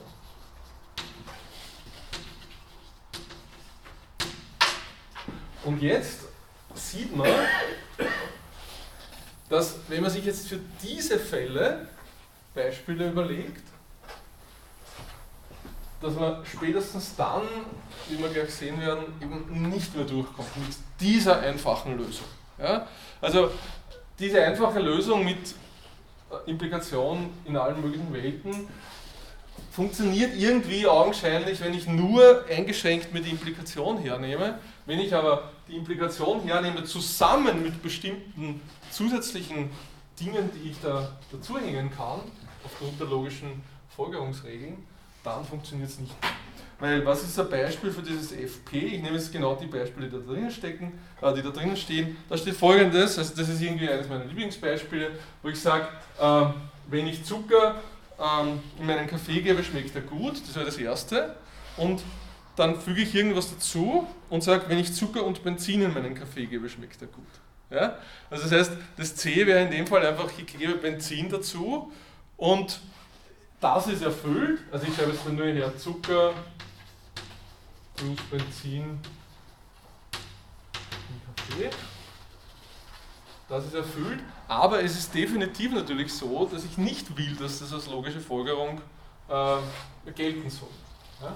Und jetzt sieht man, dass wenn man sich jetzt für diese Fälle Beispiele überlegt, dass man spätestens dann, wie wir gleich sehen werden, eben nicht mehr durchkommt mit dieser einfachen Lösung. Ja? Also diese einfache Lösung mit äh, Implikation in allen möglichen Welten funktioniert irgendwie augenscheinlich, wenn ich nur eingeschränkt mir die Implikation hernehme. Wenn ich aber die Implikation hernehme zusammen mit bestimmten zusätzlichen Dingen, die ich da dazuhängen kann, aufgrund der logischen Folgerungsregeln, dann funktioniert es nicht. Weil was ist ein Beispiel für dieses FP? Ich nehme jetzt genau die Beispiele, die da drinnen stecken, äh, die da drinnen stehen. Da steht folgendes, also das ist irgendwie eines meiner Lieblingsbeispiele, wo ich sage, äh, wenn ich Zucker ähm, in meinen Kaffee gebe, schmeckt er gut, das wäre das erste. Und dann füge ich irgendwas dazu und sage, wenn ich Zucker und Benzin in meinen Kaffee gebe, schmeckt er gut. Ja? Also das heißt, das C wäre in dem Fall einfach, ich gebe Benzin dazu und das ist erfüllt, also ich schreibe jetzt nur her Zucker plus Benzin im Kaffee. Das ist erfüllt, aber es ist definitiv natürlich so, dass ich nicht will, dass das als logische Folgerung äh, gelten soll. Ja?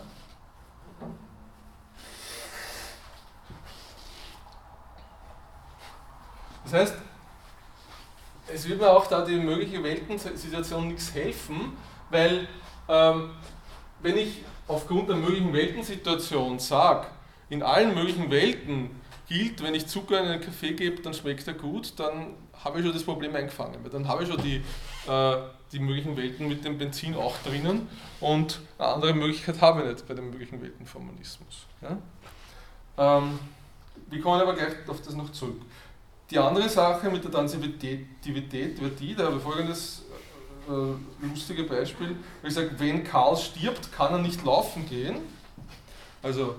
Das heißt, es wird mir auch da die mögliche Weltensituation nichts helfen, weil ähm, wenn ich aufgrund der möglichen Weltensituation sage, in allen möglichen Welten gilt, wenn ich Zucker in einen Kaffee gebe, dann schmeckt er gut, dann habe ich schon das Problem eingefangen. Weil dann habe ich schon die, äh, die möglichen Welten mit dem Benzin auch drinnen und eine andere Möglichkeit habe ich nicht bei dem möglichen Weltenformalismus. Ja? Ähm, wir kommen aber gleich auf das noch zurück. Die andere Sache mit der Transitivität wird die, da habe ich folgendes äh, lustige Beispiel, ich sage, wenn Karl stirbt, kann er nicht laufen gehen. Also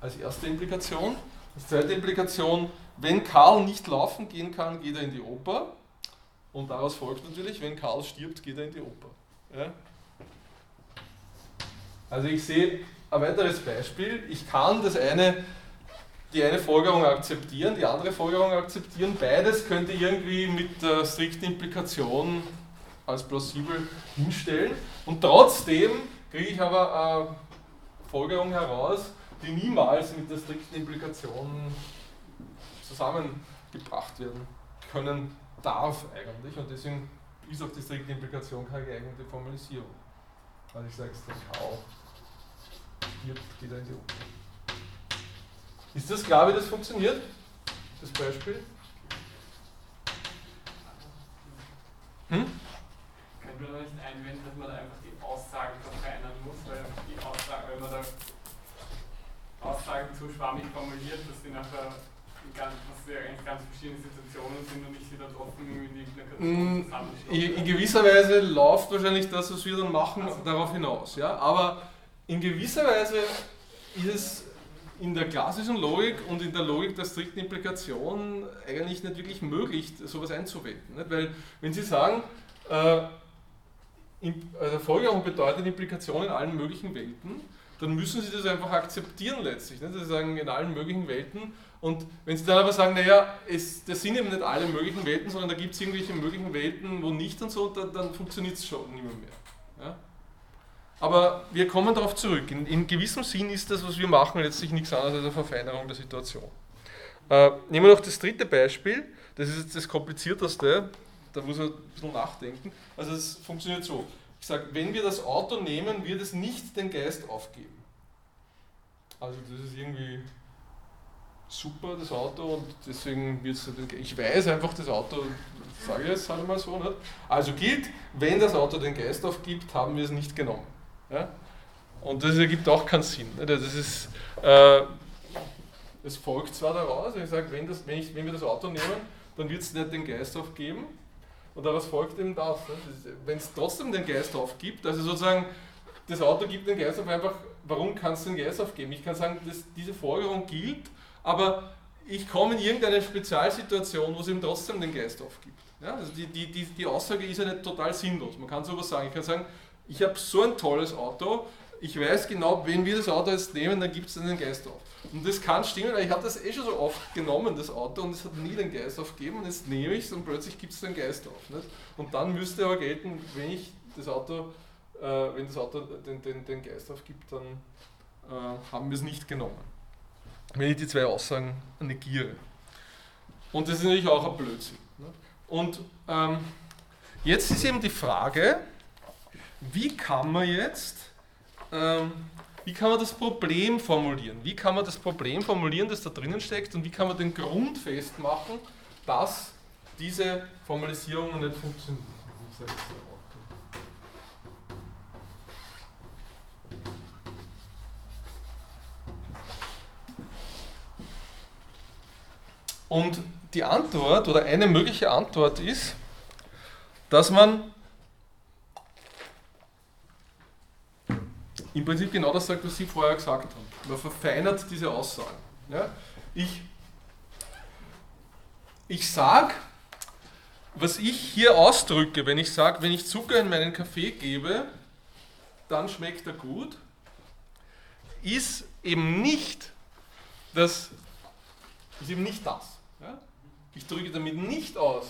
als erste Implikation. Als zweite Implikation, wenn Karl nicht laufen gehen kann, geht er in die Oper. Und daraus folgt natürlich, wenn Karl stirbt, geht er in die Oper. Ja? Also ich sehe ein weiteres Beispiel. Ich kann das eine, die eine Folgerung akzeptieren, die andere Folgerung akzeptieren. Beides könnte irgendwie mit der strikten Implikation als plausibel hinstellen. Und trotzdem kriege ich aber eine Folgerung heraus, die niemals mit der strikten Implikation zusammengebracht werden können darf eigentlich. Und deswegen ist auch die strikte Implikation keine geeignete Formalisierung. Weil ich sage, der K hier geht er in die Oper. Ist das klar, wie das funktioniert? Das Beispiel? Hm? Könnte man nicht einwenden, dass man da einfach die Aussagen verfeinern muss, weil die Aussagen, wenn man da Aussagen zu schwammig formuliert, dass sie nachher ganz, dass sie eigentlich ganz verschiedene Situationen sind und ich sie dann trotzdem in die Implikation zusammenstellen. In gewisser Weise läuft wahrscheinlich das, was wir dann machen, also. darauf hinaus. Ja? Aber in gewisser Weise ist es in der klassischen Logik und in der Logik der strikten Implikation eigentlich nicht wirklich möglich, sowas einzuwenden. Nicht? Weil, wenn Sie sagen, äh, also Folgerung bedeutet Implikation in allen möglichen Welten, dann müssen Sie das einfach akzeptieren letztlich. Nicht? Sie sagen in allen möglichen Welten. Und wenn Sie dann aber sagen, naja, es, das sind eben nicht alle möglichen Welten, sondern da gibt es irgendwelche möglichen Welten, wo nicht und so, dann, dann funktioniert es schon nicht mehr. mehr. Ja? Aber wir kommen darauf zurück. In, in, gewissem Sinn ist das, was wir machen, letztlich nichts anderes als eine Verfeinerung der Situation. Äh, nehmen wir noch das dritte Beispiel. Das ist jetzt das komplizierteste. Da muss man ein bisschen nachdenken. Also es funktioniert so. Ich sage, wenn wir das Auto nehmen, wird es nicht den Geist aufgeben. Also das ist irgendwie super, das Auto, und deswegen wird es, ich weiß einfach, das Auto, sage ich jetzt halt mal so, nicht? also gilt, wenn das Auto den Geist aufgibt, haben wir es nicht genommen. Ja? Und das ergibt auch keinen Sinn. Das ist, äh, es folgt zwar daraus, ich sage, wenn, wenn, wenn wir das Auto nehmen, dann wird es nicht den Geist aufgeben. Und daraus folgt eben das. Wenn es trotzdem den Geist aufgibt, also sozusagen, das Auto gibt den Geist auf einfach, warum kann es den Geist aufgeben? Ich kann sagen, dass diese Folgerung gilt, aber ich komme in irgendeine Spezialsituation, wo es eben trotzdem den Geist aufgibt. Ja? Also die, die, die, die Aussage ist ja nicht total sinnlos. Man kann sowas sagen. Ich kann sagen, ich habe so ein tolles Auto, ich weiß genau, wenn wir das Auto jetzt nehmen, dann gibt es den Geist auf. Und das kann stimmen, weil ich habe das eh schon so oft genommen, das Auto, und es hat nie den Geist aufgegeben, und jetzt nehme ich es und plötzlich gibt es den Geist auf. Nicht? Und dann müsste aber gelten, wenn ich das Auto, äh, wenn das Auto den, den, den Geist aufgibt, dann äh, haben wir es nicht genommen. Wenn ich die zwei Aussagen negiere. Und das ist natürlich auch ein Blödsinn. Nicht? Und ähm, jetzt ist eben die Frage, wie kann man jetzt, ähm, wie kann man das Problem formulieren? Wie kann man das Problem formulieren, das da drinnen steckt und wie kann man den Grund festmachen, dass diese Formalisierungen nicht funktionieren? Und die Antwort oder eine mögliche Antwort ist, dass man im Prinzip genau das sagt, was Sie vorher gesagt haben. Man verfeinert diese Aussagen. Ja? Ich, ich sage, was ich hier ausdrücke, wenn ich sage, wenn ich Zucker in meinen Kaffee gebe, dann schmeckt er gut, ist eben nicht das, ist eben nicht das. Ich drücke damit nicht aus,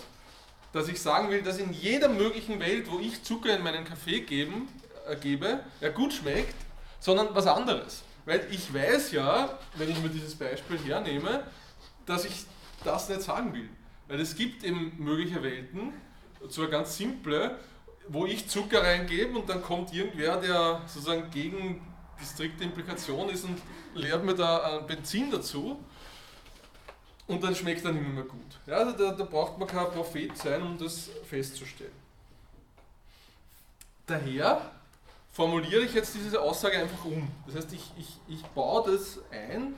dass ich sagen will, dass in jeder möglichen Welt, wo ich Zucker in meinen Kaffee geben, gebe, der gut schmeckt, sondern was anderes. Weil ich weiß ja, wenn ich mir dieses Beispiel hernehme, dass ich das nicht sagen will. Weil es gibt eben mögliche Welten, zwar ganz simple, wo ich Zucker reingebe und dann kommt irgendwer, der sozusagen gegen die strikte Implikation ist und leert mir da ein Benzin dazu und dann schmeckt er nicht mehr gut. Ja, also da, da braucht man kein Prophet sein, um das festzustellen. Daher formuliere ich jetzt diese Aussage einfach um. Das heißt, ich, ich, ich baue das ein,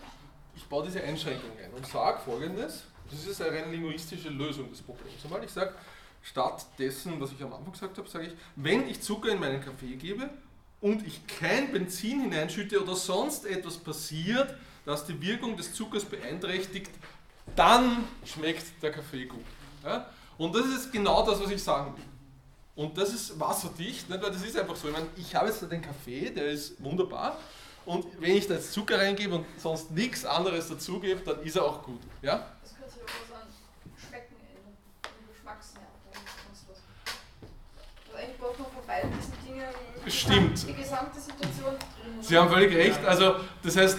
ich baue diese Einschränkung ein und sage folgendes, das ist eine rein linguistische Lösung des Problems. Einmal ich sage, statt dessen, was ich am Anfang gesagt habe, sage ich, wenn ich Zucker in meinen Kaffee gebe und ich kein Benzin hineinschütte oder sonst etwas passiert, das die Wirkung des Zuckers beeinträchtigt, dann schmeckt der Kaffee gut. Ja? Und das ist genau das, was ich sagen will. Und das ist wasserdicht, nicht? weil das ist einfach so. Ich meine, ich habe jetzt den Kaffee, der ist wunderbar. Und wenn ich da jetzt Zucker reingebe und sonst nichts anderes dazugebe, dann ist er auch gut. Ja? Das könnte sich auch was an Schmecken ändern, an Geschmacksnerven und sonst was. Also eigentlich braucht man von beiden diesen Dingen Stimmt. die gesamte. Sie haben völlig recht. Also, das heißt,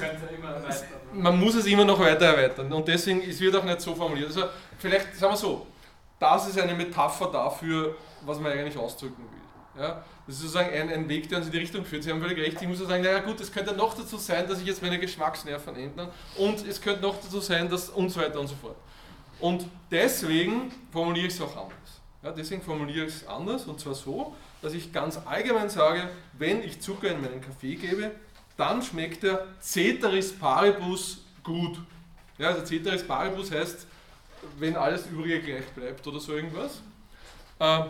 man muss es immer noch weiter erweitern. Und deswegen, es wird auch nicht so formuliert. Also, vielleicht, sagen wir so, das ist eine Metapher dafür, was man eigentlich ausdrücken will. Ja? Das ist sozusagen ein, ein Weg, der uns in die Richtung führt. Sie haben völlig recht. Ich muss sagen, naja gut, es könnte noch dazu sein, dass ich jetzt meine Geschmacksnerven ändern und es könnte noch dazu sein, dass und so weiter und so fort. Und deswegen formuliere ich es auch anders. Ja, deswegen formuliere ich es anders und zwar so, dass ich ganz allgemein sage, wenn ich Zucker in meinen Kaffee gebe, dann schmeckt der Ceteris Paribus gut. Ja, also Ceteris Paribus heißt, wenn alles Übrige gleich bleibt oder so irgendwas. Äh,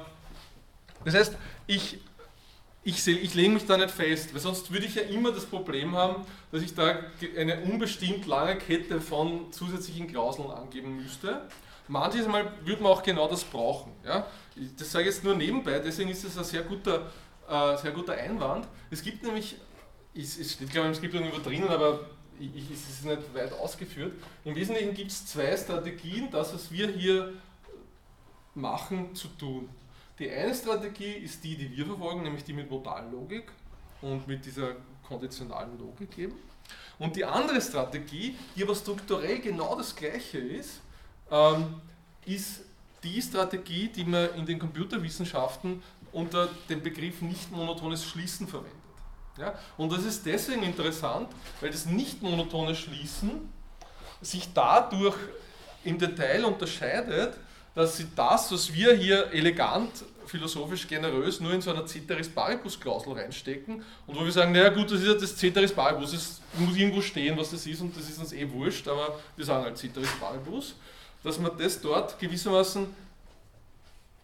Das heißt, ich, ich, ich lege mich da nicht fest, weil sonst würde ich ja immer das Problem haben, dass ich da eine unbestimmt lange Kette von zusätzlichen Klauseln angeben müsste. Manches Mal würde man auch genau das brauchen. Ja? Das sage ich jetzt nur nebenbei, deswegen ist es ein sehr guter, äh, sehr guter Einwand. Es gibt nämlich, es es steht glaube ich im Skript irgendwo drinnen, aber ich, es ist nicht weit ausgeführt. Im Wesentlichen gibt es zwei Strategien, das, was wir hier machen, zu tun. Die eine Strategie ist die, die wir verfolgen, nämlich die mit Modallogik und mit dieser konditionalen Logik eben. Und die andere Strategie, die aber strukturell genau das gleiche ist, ähm, ist die Strategie, die man in den Computerwissenschaften unter dem Begriff nicht monotones Schließen verwendet. Ja? Und das ist deswegen interessant, weil das nicht monotone Schließen sich dadurch im Detail unterscheidet, dass sie das, was wir hier elegant, philosophisch generös nur in so einer Ceteris Paribus Klausel reinstecken und wo wir sagen, naja gut, das ist ja das Ceteris Paribus, es muss irgendwo stehen, was das ist und das ist uns eh wurscht, aber wir sagen halt Ceteris Paribus, dass man das dort gewissermaßen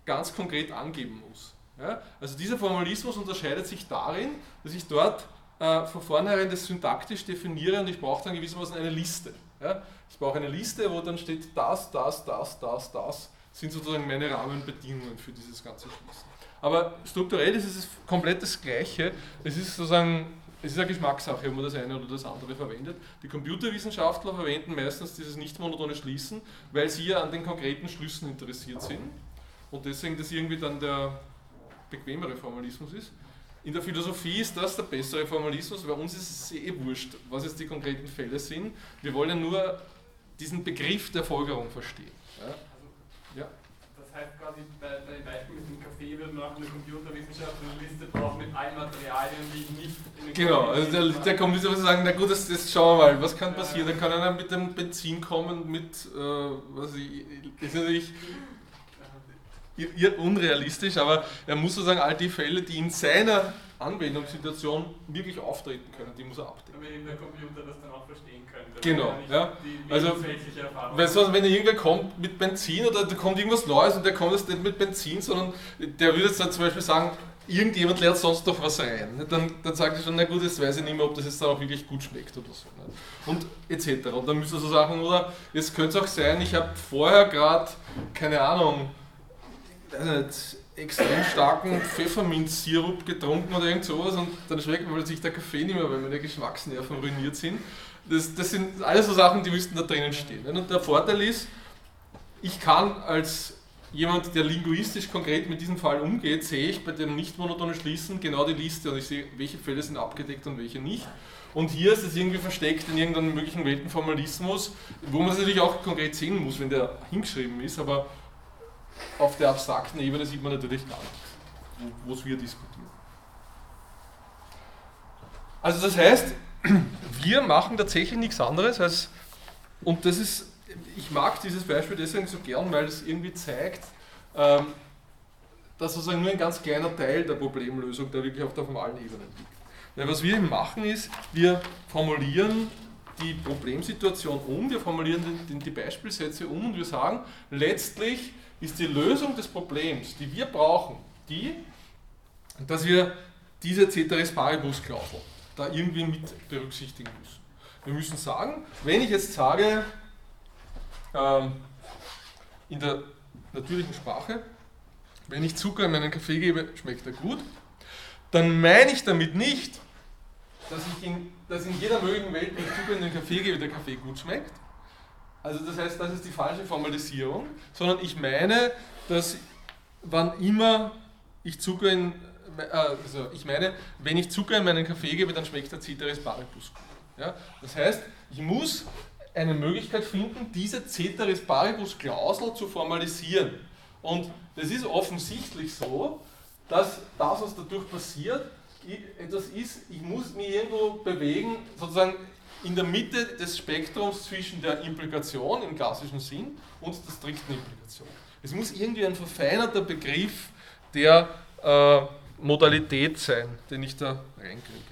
ganz konkret angeben muss. Ja? Also dieser Formalismus unterscheidet sich darin, dass ich dort äh, von vornherein das syntaktisch definiere und ich brauche dann gewissermaßen eine Liste. Ja? Ich brauche eine Liste, wo dann steht das, das, das, das, das sind sozusagen meine Rahmenbedingungen für dieses ganze Schließen. Aber strukturell ist es komplett das Gleiche. Es ist sozusagen, es ist eine Geschmackssache, ob man das eine oder das andere verwendet. Die Computerwissenschaftler verwenden meistens dieses nicht monotone Schließen, weil sie ja an den konkreten Schlüssen interessiert sind und deswegen das irgendwie dann der bequemere Formalismus ist. In der Philosophie ist das der bessere Formalismus, bei uns ist es eh wurscht, was jetzt die konkreten Fälle sind. Wir wollen nur diesen Begriff der Folgerung verstehen. Ja? Ja. Das heißt quasi, bei, bei dem Beispiel mit dem Kaffee würde man auch in der Computerwissenschaft eine Liste brauchen mit allen Materialien, die nicht in den Genau, also der, der kommt wieder und sagen, na gut, das, das schauen wir mal, was kann passieren? Dann kann einer mit dem Benzin kommen, mit, äh, was ich, ist natürlich unrealistisch, aber er muss sozusagen all die Fälle, die in seiner Anwendungssituation wirklich auftreten können, die muss er abdecken. Damit eben der Computer das dann auch verstehen könnte. Genau, ja. Die Also, hat. sonst, wenn irgendwer kommt mit Benzin oder da kommt irgendwas Neues und der kommt jetzt nicht mit Benzin, sondern der würde jetzt dann zum Beispiel sagen, irgendjemand leert sonst doch was rein. Dann, dann sagt er schon, na gut, jetzt weiß ich nicht mehr, ob das jetzt dann auch wirklich gut schmeckt oder so. ne? Und etc. Und dann müsste so Sachen, oder jetzt könnte es auch sein, ich habe vorher gerade, keine Ahnung, nicht, extrem starken Pfefferminzsirup getrunken oder irgend sowas und dann schmeckt mir plötzlich der Kaffee nicht mehr, weil meine Geschmacksnerven ruiniert sind. Das, das sind alles so Sachen, die müssten da drinnen stehen. Und der Vorteil ist, ich kann als jemand, der linguistisch konkret mit diesem Fall umgeht, sehe ich bei dem nicht monotonen Schließen genau die Liste und ich sehe, welche Fälle sind abgedeckt und welche nicht. Und hier ist es irgendwie versteckt in irgendeinem möglichen Weltenformalismus, wo man es natürlich auch konkret sehen muss, wenn der hingeschrieben ist, aber auf der abstrakten Ebene sieht man natürlich gar nichts, wo wir diskutieren. Also das heißt, wir machen tatsächlich nichts anderes als, und das ist, ich mag dieses Beispiel deswegen so gern, weil es irgendwie zeigt, ähm, dass sozusagen nur ein ganz kleiner Teil der Problemlösung da wirklich auf der formalen Ebene liegt. Weil was wir machen ist, wir formulieren die Problemsituation um, wir formulieren die, die Beispielsätze um und wir sagen, letztlich ist die Lösung des Problems, die wir brauchen, die, dass wir diese Ceteris Paribus Klausel da irgendwie mit berücksichtigen müssen. Wir müssen sagen, wenn ich jetzt sage, ähm, in der natürlichen Sprache, wenn ich Zucker in meinen Kaffee gebe, schmeckt er gut, dann meine ich damit nicht, dass, ich in, dass in jeder möglichen Welt, wenn ich Zucker in den Kaffee gebe, der Kaffee gut schmeckt. Also das heißt, das ist die falsche Formalisierung, sondern ich meine, dass wann immer ich Zucker in, äh, also ich meine, wenn ich Zucker in meinen Kaffee gebe, dann schmeckt der Ceteris Paribus gut. Ja? Das heißt, ich muss eine Möglichkeit finden, diese Ceteris Paribus Klausel zu formalisieren. Und das ist offensichtlich so, dass das, was dadurch passiert, etwas ist, ich muss mich irgendwo bewegen, sozusagen in der Mitte des Spektrums zwischen der Implikation im klassischen Sinn und der strikten Implikation. Es muss irgendwie ein verfeinerter Begriff der äh, Modalität sein, den ich da reinkriege.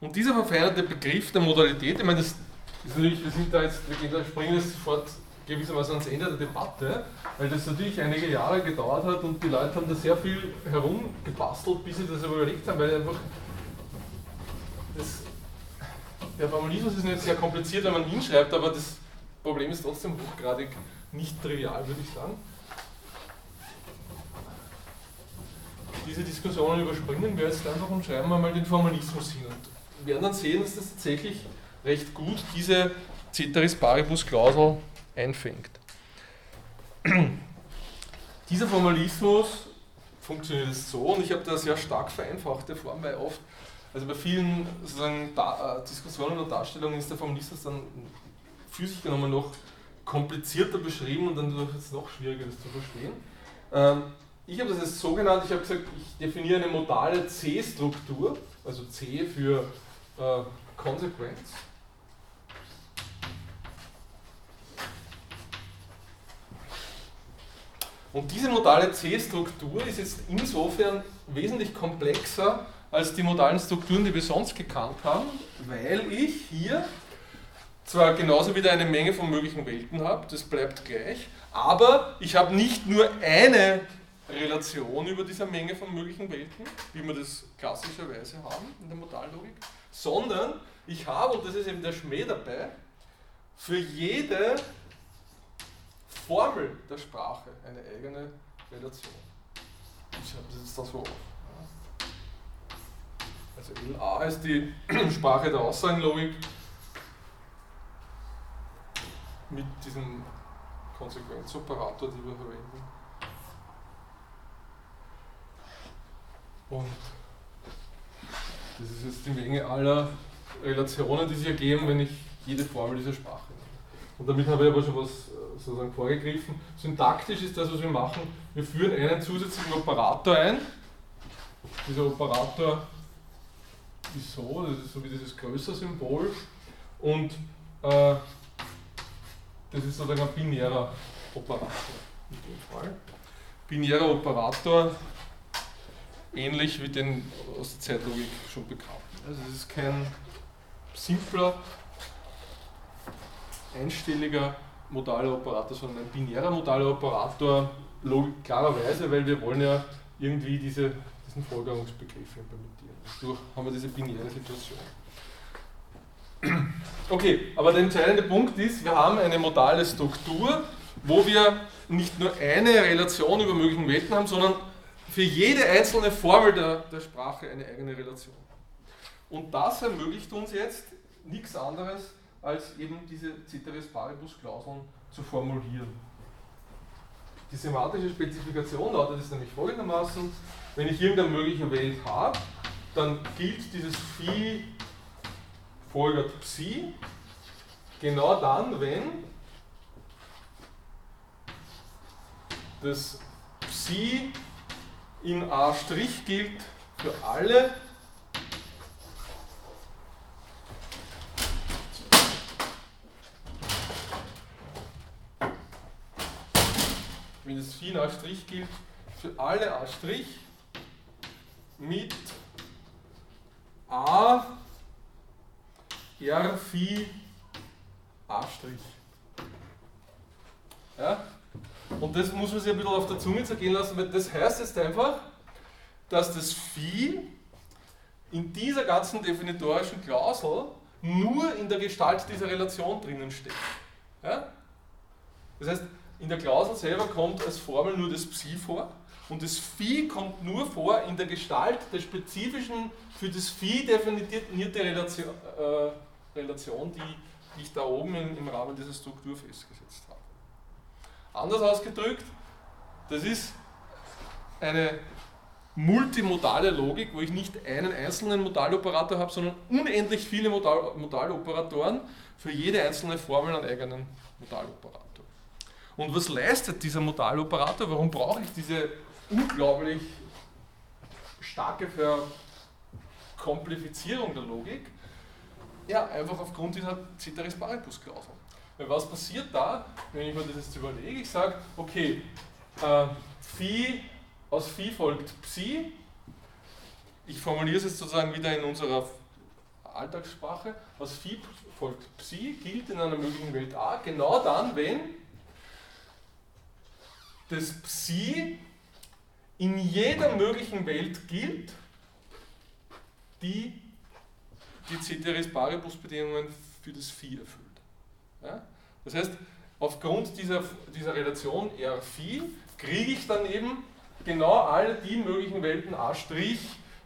Und dieser verfeinerte Begriff der Modalität, ich meine, das ist natürlich, wir sind da jetzt, wir gehen da, springen jetzt sofort gewissermaßen ans Ende der Debatte, weil das natürlich einige Jahre gedauert hat und die Leute haben da sehr viel herumgebastelt, bis sie das überlegt haben, weil einfach das, der Formalismus ist nicht sehr kompliziert, wenn man ihn schreibt, aber das Problem ist trotzdem hochgradig nicht trivial, würde ich sagen. Diese Diskussionen überspringen wir jetzt einfach und schreiben wir mal den Formalismus hin. Und werden dann sehen, dass das tatsächlich recht gut diese Ceteris Paribus Klausel einfängt. Dieser Formalismus funktioniert so und ich habe da sehr stark vereinfachte Form, weil oft, also bei vielen sozusagen da, äh, Diskussionen und Darstellungen ist der Formalismus dann für sich genommen noch komplizierter beschrieben und dann wird es noch schwieriger, das zu verstehen. Ähm, ich habe das jetzt so genannt, ich habe gesagt, ich definiere eine modale C-Struktur, also C für äh, Konsequenz. Und diese modale C-Struktur ist jetzt insofern wesentlich komplexer als die modalen Strukturen, die wir sonst gekannt haben, weil ich hier zwar genauso wieder eine Menge von möglichen Welten habe, das bleibt gleich, aber ich habe nicht nur eine Relation über dieser Menge von möglichen Welten, wie wir das klassischerweise haben in der Modallogik, sondern ich habe, und das ist eben der Schmäh dabei, für jede Formel der Sprache eine eigene Relation. Ich habe das jetzt da so auf. Also LA ist die Sprache der Aussagenlogik mit diesem Konsequenzoperator, den wir verwenden. Und das ist jetzt die Menge aller Relationen, die sich ergeben, wenn ich jede Formel dieser Sprache nehme. Und damit habe ich aber schon was äh, sozusagen vorgegriffen. Syntaktisch ist das, was wir machen. Wir führen einen zusätzlichen Operator ein. Dieser Operator ist das ist so wie dieses Größer-Symbol. Und äh, das ist sozusagen ein binärer Operator in dem Fall. Binärer Operator, ähnlich wie den aus der Zeitlogik schon bekannten. Also es ist kein simpler einstelliger modaler Operator, sondern ein binärer modaler Operator, klarerweise, weil wir wollen ja irgendwie diese, diesen Folgerungsbegriff implementieren. Dadurch haben wir diese binäre Situation. Okay, aber der entscheidende Punkt ist, wir haben eine modale Struktur, wo wir nicht nur eine Relation über möglichen Welten haben, sondern für jede einzelne Formel der, der Sprache eine eigene Relation. Und das ermöglicht uns jetzt nichts anderes, als eben diese Ceteris Paribus Klauseln zu formulieren. Die semantische Spezifikation lautet es nämlich folgendermaßen, wenn ich irgendeine mögliche Welt habe, dann gilt dieses Phi folgert Psi genau dann, wenn das Psi in A' gilt für alle wenn das Phi in A' gilt für alle A' mit A R Phi A'. Ja? Und das muss man sich ein bisschen auf der Zunge zergehen lassen, weil das heißt jetzt einfach, dass das Phi in dieser ganzen definitorischen Klausel nur in der Gestalt dieser Relation drinnen steckt. Ja? Das heißt, in der Klausel selber kommt als Formel nur das Psi vor und das Phi kommt nur vor in der Gestalt der spezifischen, für das Phi definierte Relation, äh, Relation die ich da oben in, im Rahmen dieser Struktur festgesetzt habe. Anders ausgedrückt, das ist eine multimodale Logik, wo ich nicht einen einzelnen Modaloperator habe, sondern unendlich viele Modal Modaloperatoren für jede einzelne Formel einen eigenen Modaloperator. Und was leistet dieser Modaloperator? Warum brauche ich diese unglaublich starke Verkomplifizierung der Logik? Ja, einfach aufgrund dieser Ceteris Paribus-Klausel. Weil was passiert da, wenn ich mir das jetzt überlege? Ich sage, okay, äh, Phi, aus Phi folgt Psi. Ich formuliere es jetzt sozusagen wieder in unserer Alltagssprache. Aus Phi folgt Psi gilt in einer möglichen Welt A genau dann, wenn das Psi in jeder möglichen Welt gilt, die die Ceteris Paribus Bedingungen für das Phi erfüllt. Ja? Das heißt, aufgrund dieser, dieser Relation R Phi kriege ich dann eben genau alle die möglichen Welten A',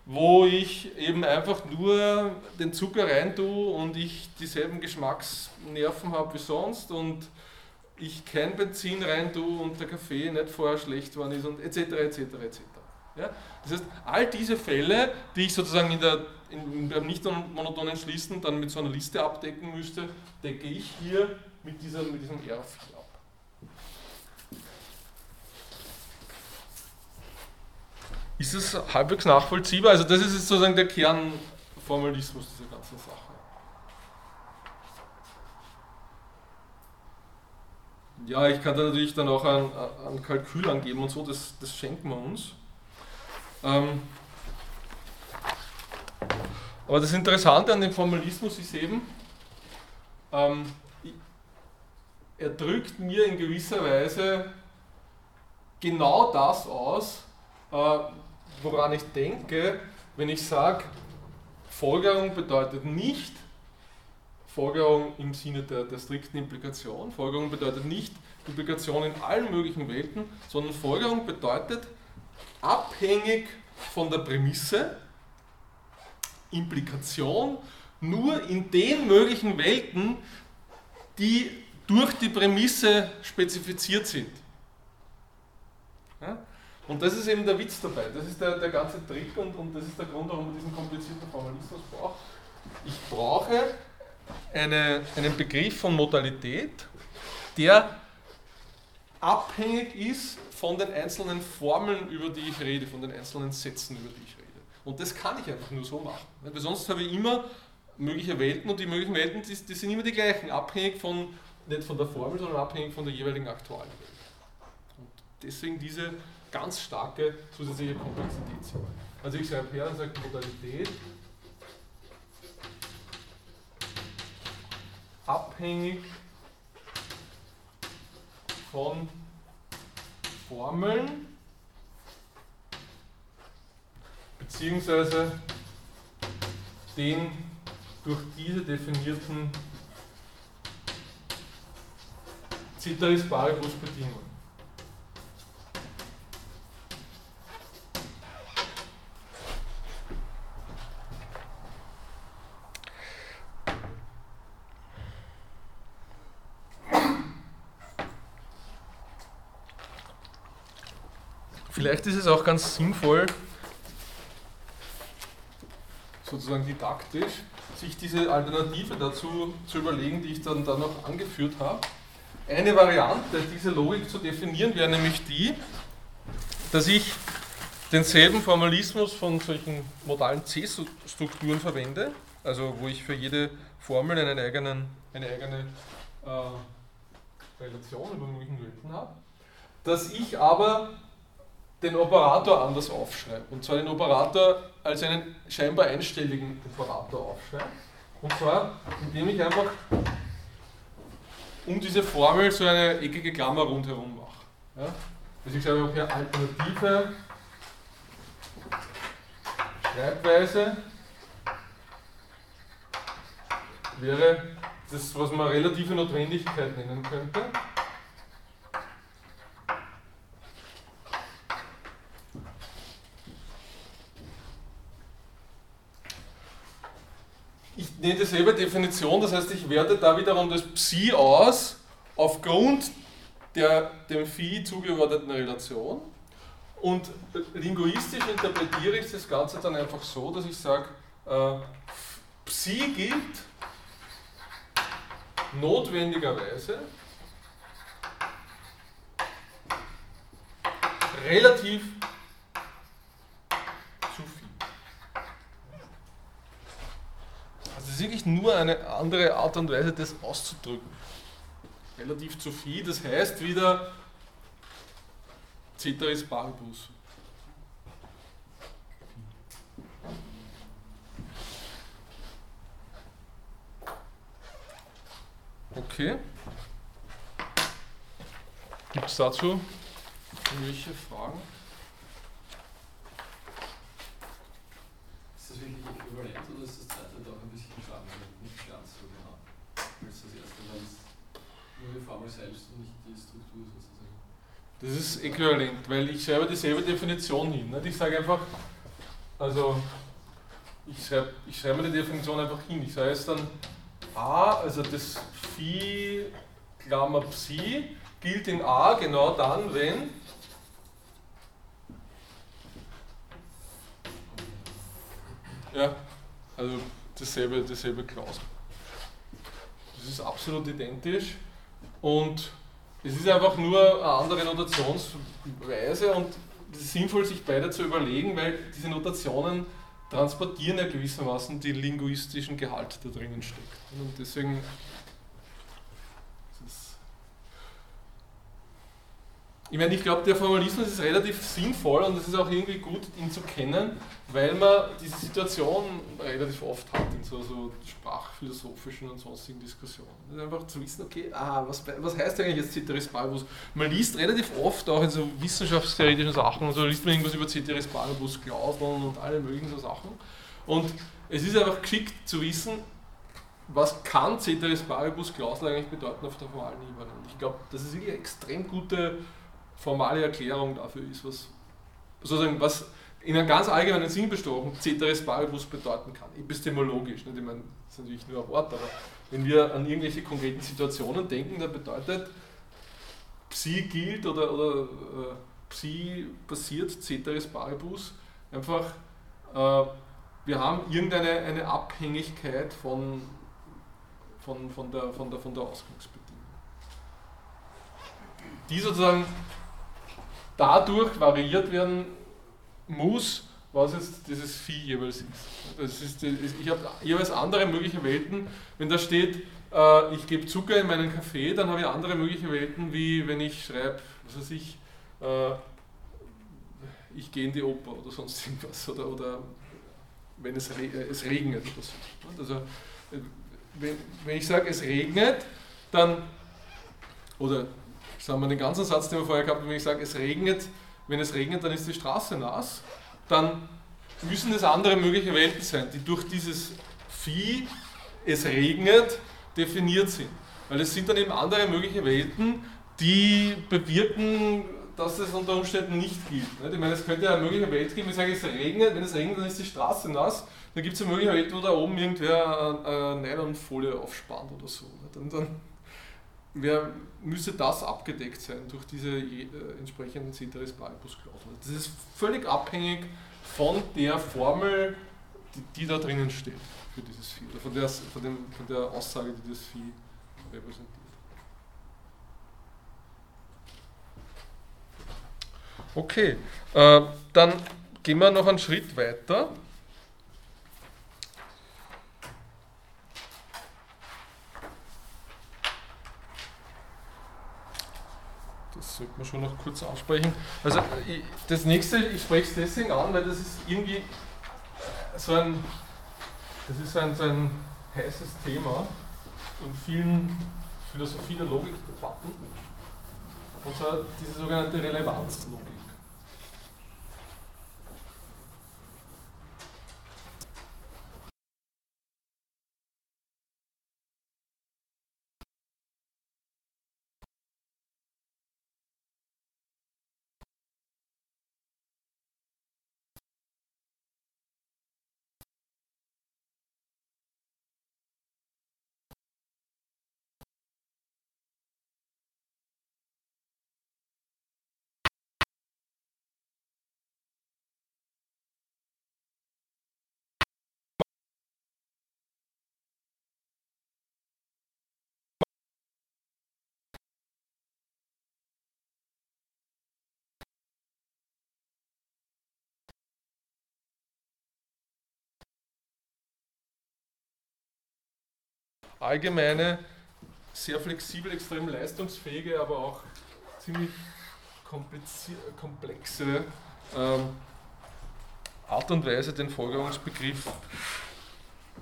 wo ich eben einfach nur den Zucker rein tue und ich dieselben Geschmacksnerven habe wie sonst und ich kein Benzin rein tue und der Kaffee nicht vorher schlecht worden ist und etc. etc. etc. Ja? Das heißt, all diese Fälle, die ich sozusagen in der, in, beim nicht monotonen Schließen dann mit so einer Liste abdecken müsste, decke ich hier mit, dieser, mit diesem R4 ab. Ist es halbwegs nachvollziehbar? Also das ist sozusagen der Kernformalismus dieser ganzen Sache. Ja, ich kann da natürlich dann auch ein, ein Kalkül angeben und so, das, das schenken wir uns. Ähm, aber das Interessante an dem Formalismus ist eben, ähm, er drückt mir in gewisser Weise genau das aus, äh, woran ich denke, wenn ich sage, Folgerung bedeutet nicht, Folgerung im Sinne der, der strikten Implikation, Folgerung bedeutet nicht Implikation in allen möglichen Welten, sondern Folgerung bedeutet, abhängig von der Prämisse, Implikation nur in den möglichen Welten, die durch die Prämisse spezifiziert sind. Ja? Und das ist eben der Witz dabei, das ist der, der ganze Trick und, und das ist der Grund, warum man diesen komplizierten Formalismus braucht. Ich brauche eine, einen Begriff von Modalität, der abhängig ist von den einzelnen Formeln, über die ich rede, von den einzelnen Sätzen, über die ich rede. Und das kann ich einfach nur so machen. Weil sonst habe ich immer mögliche Welten und die möglichen Welten, die, die sind immer die gleichen, abhängig von, nicht von der Formel, sondern abhängig von der jeweiligen aktuellen Welt. Und deswegen diese ganz starke zusätzliche Komplexität. Also ich schreibe her und sage Modalität abhängig von Formeln beziehungsweise den durch diese definierten Ceteris Paribus Bedingungen. Vielleicht ist es auch ganz sinnvoll, sozusagen didaktisch, sich diese Alternative dazu zu überlegen, die ich dann, dann noch angeführt habe. Eine Variante, diese Logik zu definieren, wäre nämlich die, dass ich denselben Formalismus von solchen modalen C-Strukturen verwende, also wo ich für jede Formel einen eigenen, eine eigene äh, Relation über möglichen Welten habe dass ich aber den Operator anders aufschreibe. Und zwar den Operator als einen scheinbar einstelligen Operator aufschreibe. Und zwar, indem ich einfach um diese Formel so eine eckige Klammer rundherum mache. Ja? Also ich sage auch hier alternative Schreibweise wäre das, was man relative Notwendigkeit nennen könnte. Nehme dieselbe Definition, das heißt, ich werte da wiederum das Psi aus aufgrund der dem Phi zugeordneten Relation. Und linguistisch interpretiere ich das Ganze dann einfach so, dass ich sage, äh, Psi gilt notwendigerweise relativ zu viel. Also es ist wirklich nur eine andere Art und Weise, das auszudrücken. Relativ zu viel, das heißt wieder Ceteris Paribus. Okay. Gibt es dazu irgendwelche Fragen? Ist das wirklich äquivalent oder ist das zweite doch ein bisschen schade? Nicht ganz so genau. Als das erste, weil es nur die Formel selbst und nicht die Struktur sozusagen. Das ist äquivalent, weil ich schreibe dieselbe Definition hin. Nicht? Ich sage einfach, also ich schreibe, ich schreibe die Definition einfach hin. Ich sage jetzt dann A, also das Phi Klammer Psi gilt in A genau dann, wenn ja, also dasselbe, dasselbe Klausel. Das ist absolut identisch und es ist einfach nur eine andere Notationsweise und sinnvoll, sich beide zu überlegen, weil diese Notationen transportieren ja gewissermaßen den linguistischen Gehalt, der drinnen steckt. Und deswegen ich meine, ich glaube, der Formalismus ist relativ sinnvoll und es ist auch irgendwie gut, ihn zu kennen, weil man diese Situation relativ oft hat in so, so sprachphilosophischen und sonstigen Diskussionen. einfach zu wissen, okay, ah, was, was heißt eigentlich jetzt Ceteris Paribus? Man liest relativ oft auch in so wissenschaftstheoretischen Sachen, so liest man irgendwas über Ceteris Paribus, Klauseln und alle möglichen so Sachen. Und es ist einfach geschickt zu wissen, was kann Ceteris Paribus Klausel eigentlich bedeuten auf der formalen Ebene. Und ich glaube, das ist wirklich eine extrem gute formale Erklärung dafür ist, was sozusagen was in einem ganz allgemeinen Sinn besprochen Ceteris Paribus bedeuten kann, epistemologisch. Nicht? Ich meine, das ist natürlich nur ein Wort, aber wenn wir an irgendwelche konkreten Situationen denken, dann bedeutet Psi gilt oder, oder äh, Psi passiert Ceteris Paribus einfach, äh, wir haben irgendeine eine Abhängigkeit von, von, von, der, von, der, von der Ausgangsbedingung. Die sozusagen dadurch variiert werden muss, was jetzt dieses Vieh jeweils ist. Das ist ich habe jeweils andere mögliche Welten. Wenn da steht, äh, ich gebe Zucker in meinen Kaffee, dann habe ich andere mögliche Welten, wie wenn ich schreibe, was weiß ich, äh, ich gehe in die Oper oder sonst irgendwas. Oder, oder wenn es, re es regnet oder so. Also, äh, wenn, wenn ich sage, es regnet, dann, oder sagen wir den ganzen Satz, den wir vorher gehabt haben, wenn ich sage, es regnet, wenn es regnet, dann ist die Straße nass, dann müssen es andere mögliche Welten sein, die durch dieses Vieh, es regnet, definiert sind. Weil es sind dann eben andere mögliche Welten, die bewirken, dass es unter Umständen nicht gilt. Ich meine, es könnte ja eine mögliche Welt geben, ich sage, es regnet, wenn es regnet, dann ist die Straße nass. Dann gibt es eine mögliche Welt, wo da oben irgendwer eine Nylonfolie aufspannt oder so. Dann, dann wer, müsste das abgedeckt sein durch diese äh, entsprechenden Ceteris Paribus Klauseln. Das ist völlig abhängig von der Formel, die, die da drinnen steht für dieses Vieh, oder von der, von, dem, von der Aussage, die das Vieh repräsentiert. Okay, äh, dann gehen wir noch einen Schritt weiter. Sollte man schon noch kurz ansprechen. Also das nächste, ich spreche es deswegen an, weil das ist irgendwie so ein, das ist ein, so ein heißes Thema in vielen Philosophie der Logikdebatten. Und zwar diese sogenannte Relevanzlogik. Allgemeine, sehr flexibel, extrem leistungsfähige, aber auch ziemlich komplexe ähm, Art und Weise, den Folgerungsbegriff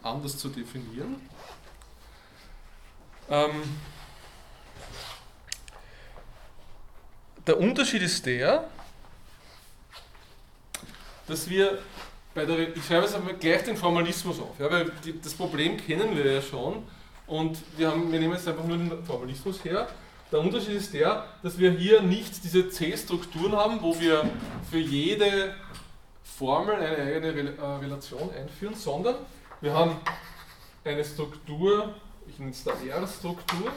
anders zu definieren. Ähm, der Unterschied ist der, dass wir bei der, ich schreibe jetzt einmal gleich den Formalismus auf, ja, weil die, das Problem kennen wir ja schon und wir, haben, wir nehmen jetzt einfach nur den Formalismus her. Der Unterschied ist der, dass wir hier nicht diese C-Strukturen haben, wo wir für jede Formel eine eigene äh, Relation einführen, sondern wir haben eine Struktur, ich nenne es da R-Struktur,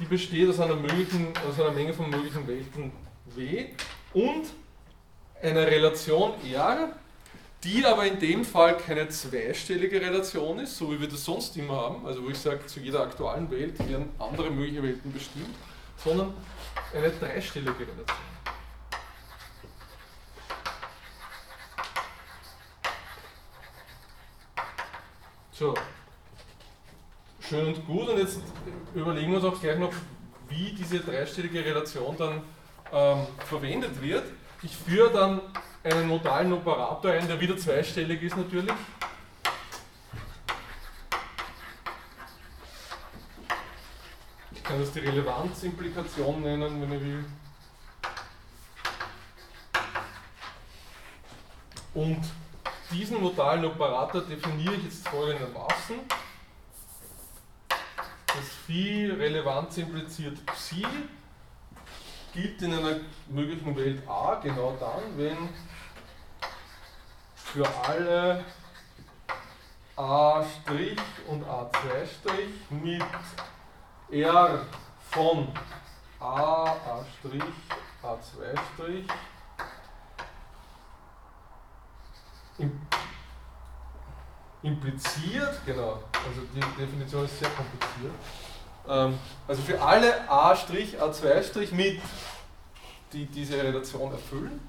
die besteht aus einer, möglichen, aus einer Menge von möglichen Welten W und einer Relation R, die aber in dem Fall keine zweistellige Relation ist, so wie wir das sonst immer haben, also wo ich sage, zu jeder aktuellen Welt werden andere mögliche Welten bestimmt, sondern eine dreistellige Relation. So, schön und gut und jetzt überlegen wir uns auch gleich noch, wie diese dreistellige Relation dann ähm, verwendet wird. Ich führe dann einen modalen Operator ein, der wieder zweistellig ist natürlich. Ich kann das die Relevanzimplikation nennen, wenn ich will. Und diesen modalen Operator definiere ich jetzt folgendermaßen. Das Phi Relevanz impliziert Psi gilt in einer möglichen Welt A genau dann, wenn für alle A' und A2' mit R von A, A', A2' impliziert, genau, also die Definition ist sehr kompliziert, ähm, also für alle A', A2' mit, die diese Relation erfüllen,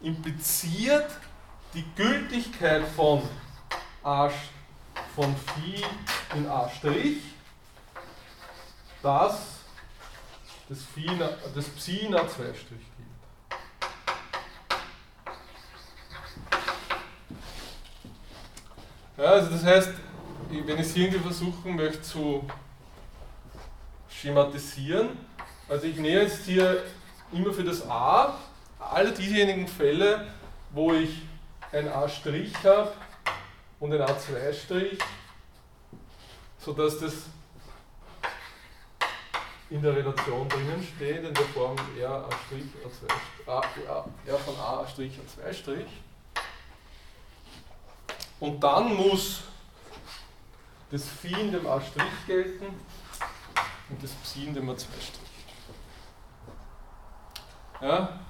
impliziert die Gültigkeit von A von Phi in A', dass das, Phi, das Psi in A2' gilt. Ja, also das heißt, wenn ich es irgendwie versuchen möchte zu schematisieren, also ich nehme jetzt hier immer für das A alle diejenigen Fälle, wo ich ein A' habe und ein A2', sodass das in der Relation drinnen steht, in der Form R, A', A2, A, A, R von A', A2'. Und dann muss das Phi in dem A' gelten und das Psi in dem A2'. Ja,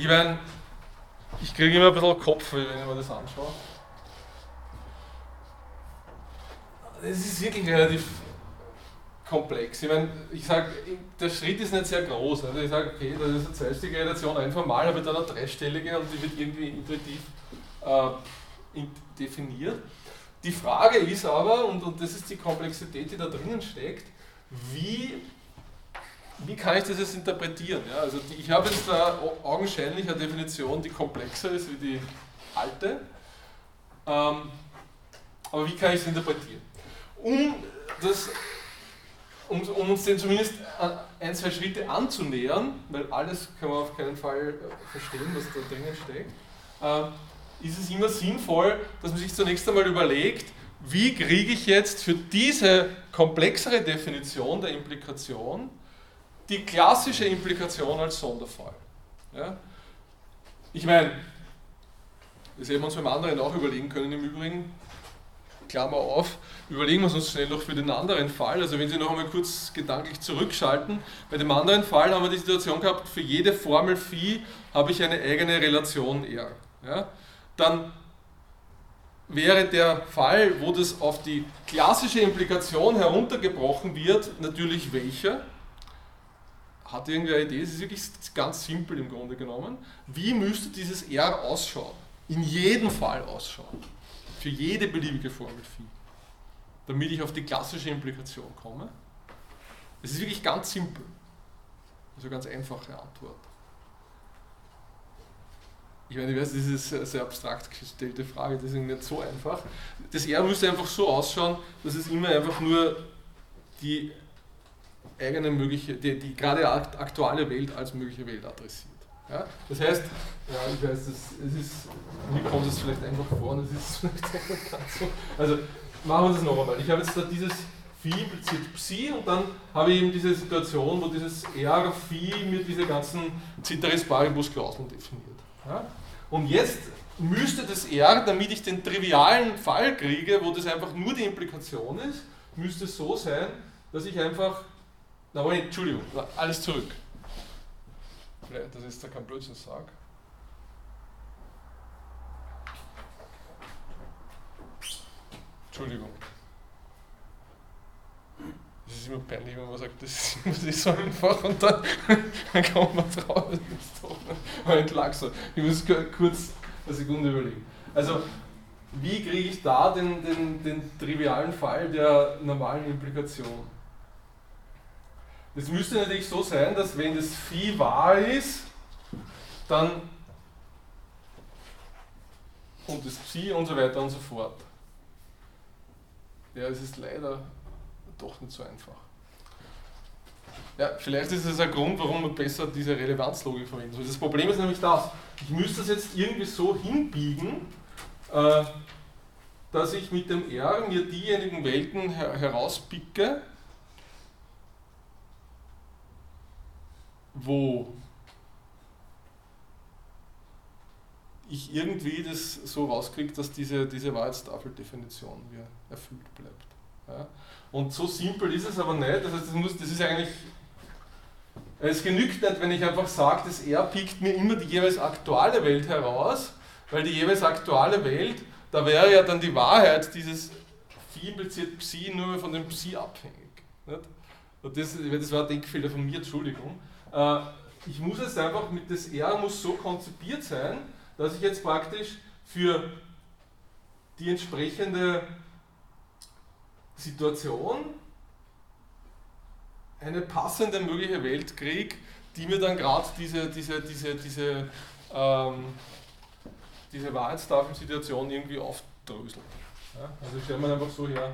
Ich meine, ich kriege immer ein bisschen Kopfweh, wenn ich mir das anschaue. Es ist wirklich relativ komplex. Ich meine, ich sage, der Schritt ist nicht sehr groß. Also ich sage, okay, das ist eine zweistellige Relation, einfach mal, aber dann eine dreistellige und die wird irgendwie intuitiv äh, definiert. Die Frage ist aber, und, und das ist die Komplexität, die da drinnen steckt, wie, wie kann ich das jetzt interpretieren? Ja, also ich habe jetzt da augenscheinlich eine Definition, die komplexer ist wie die alte. Ähm, aber wie kann ich es interpretieren? Um, das, um, um uns den zumindest ein, zwei Schritte anzunähern, weil alles kann man auf keinen Fall äh, verstehen, was da drinnen steckt, äh, ist es immer sinnvoll, dass man sich zunächst einmal überlegt, wie kriege ich jetzt für diese komplexere Definition der Implikation die klassische Implikation als Sonderfall. Ja? Ich meine, das hätten wir uns beim anderen auch überlegen können im Übrigen, Klammer auf, überlegen wir es uns schnell noch für den anderen Fall. Also wenn Sie noch einmal kurz gedanklich zurückschalten, bei dem anderen Fall haben wir die Situation gehabt, für jede Formel Phi habe ich eine eigene Relation R. Ja? Dann wäre der Fall, wo das auf die klassische Implikation heruntergebrochen wird, natürlich welcher? Hat irgendwer eine Idee? Es ist wirklich ganz simpel im Grunde genommen. Wie müsste dieses R ausschauen? In jedem Fall ausschauen. Für jede beliebige Formel Phi. Damit ich auf die klassische Implikation komme. Es ist wirklich ganz simpel. Also ganz einfache Antwort. Ich meine, ich weiß, das ist eine sehr abstrakt gestellte Frage, deswegen nicht so einfach. Das R müsste einfach so ausschauen, dass es immer einfach nur die eigene mögliche, die, die gerade aktuelle Welt als mögliche Welt adressiert. Ja? Das heißt, ja, ich weiß, das, es ist, mir kommt es vielleicht einfach vor und es ist vielleicht nicht ganz so. Also machen wir das noch einmal. Ich habe jetzt da dieses Phi impliziert Psi und dann habe ich eben diese Situation, wo dieses R Phi mir diese ganzen Ceteris Paribus Klauseln definiert. Ja? Und jetzt müsste das R, damit ich den trivialen Fall kriege, wo das einfach nur die Implikation ist, müsste es so sein, dass ich einfach, na wait, Entschuldigung, alles zurück. Das ist da kein Blödsinn sag. Entschuldigung. Es ist immer peinlich, wenn man sagt, das ist so einfach und dann, dann kommt man drauf. Das ist doch entlag so. Ich muss kurz eine Sekunde überlegen. Also, wie kriege ich da den, den, den trivialen Fall der normalen Implikation? Das müsste natürlich so sein, dass wenn das Phi wahr ist, dann und das Psi und so weiter und so fort. Ja, es ist leider doch nicht so einfach. Ja, vielleicht ist es ein Grund, warum man besser diese Relevanzlogik verwenden soll. Das Problem ist nämlich das, ich müsste das jetzt irgendwie so hinbiegen, äh, dass ich mit dem R mir diejenigen Welten her herauspicke, wo ich irgendwie das so rauskriege, dass diese, diese Wahrheitstafeldefinition mir erfüllt bleibt. Ja. Und so simpel ist es aber nicht. Das, heißt, das, muss, das ist eigentlich. Es genügt nicht, wenn ich einfach sage, das R pickt mir immer die jeweils aktuelle Welt heraus, weil die jeweils aktuelle Welt, da wäre ja dann die Wahrheit dieses Phi impliziert Psi nur von dem Psi abhängig. Nicht? Und das, das war ein Denkfehler von mir, Entschuldigung. Äh, ich muss jetzt einfach mit das R muss so konzipiert sein, dass ich jetzt praktisch für die entsprechende Situation eine passende mögliche Welt kriege, die mir dann gerade diese, diese, diese, diese, ähm, diese Wahrheitstafelsituation irgendwie aufdröselt. Ja? Also ich stelle mir einfach so her,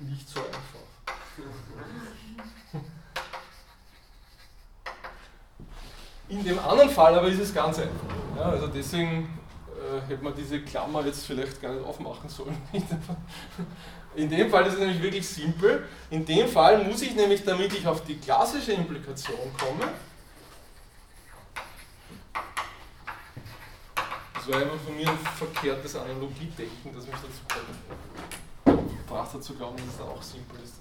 nicht so einfach. In dem anderen Fall aber ist es ganz einfach. Ja, also deswegen äh, hätte man diese Klammer jetzt vielleicht gar nicht aufmachen sollen. In dem Fall ist es nämlich wirklich simpel. In dem Fall muss ich nämlich, damit ich auf die klassische Implikation komme, das war einfach von mir ein verkehrtes Analogiedenken, das mich dazu gebracht hat zu glauben, dass es da auch simpel ist.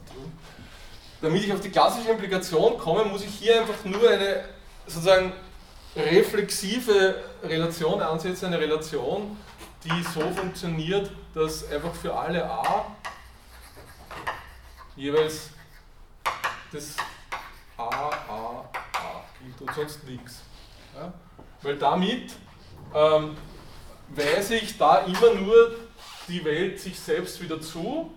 Damit ich auf die klassische Implikation komme, muss ich hier einfach nur eine sozusagen reflexive Relation ansetzen, eine Relation, die so funktioniert, dass einfach für alle A jeweils das A, A, A gilt und sonst nichts. Ja? Weil damit ähm, weise ich da immer nur die Welt sich selbst wieder zu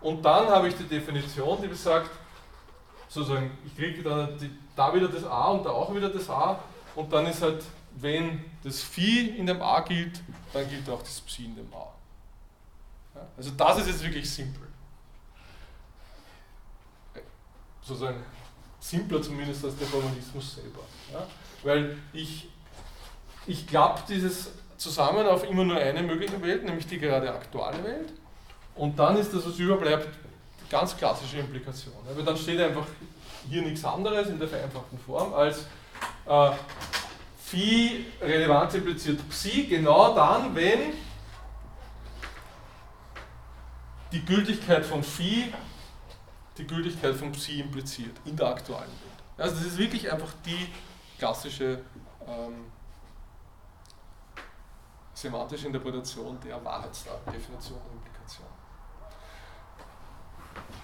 und dann habe ich die Definition, die besagt, sozusagen, ich kriege dann die, da wieder das A und da auch wieder das A und dann ist halt, wenn das Phi in dem A gilt, dann gilt auch das Psi in dem A. Ja, also das ist jetzt wirklich simpel. Sozusagen simpler zumindest als der Formalismus selber. Ja? Weil ich, ich klappe dieses zusammen auf immer nur eine mögliche Welt, nämlich die gerade aktuelle Welt. Und dann ist das, was überbleibt, ganz klassische Implikation. Aber dann steht einfach hier nichts anderes in der vereinfachten Form als äh, Phi Relevanz impliziert Psi genau dann, wenn die Gültigkeit von Phi die Gültigkeit von Psi impliziert in der aktuellen Welt. Also das ist wirklich einfach die klassische ähm, semantische Interpretation der Wahrheitsdefinition.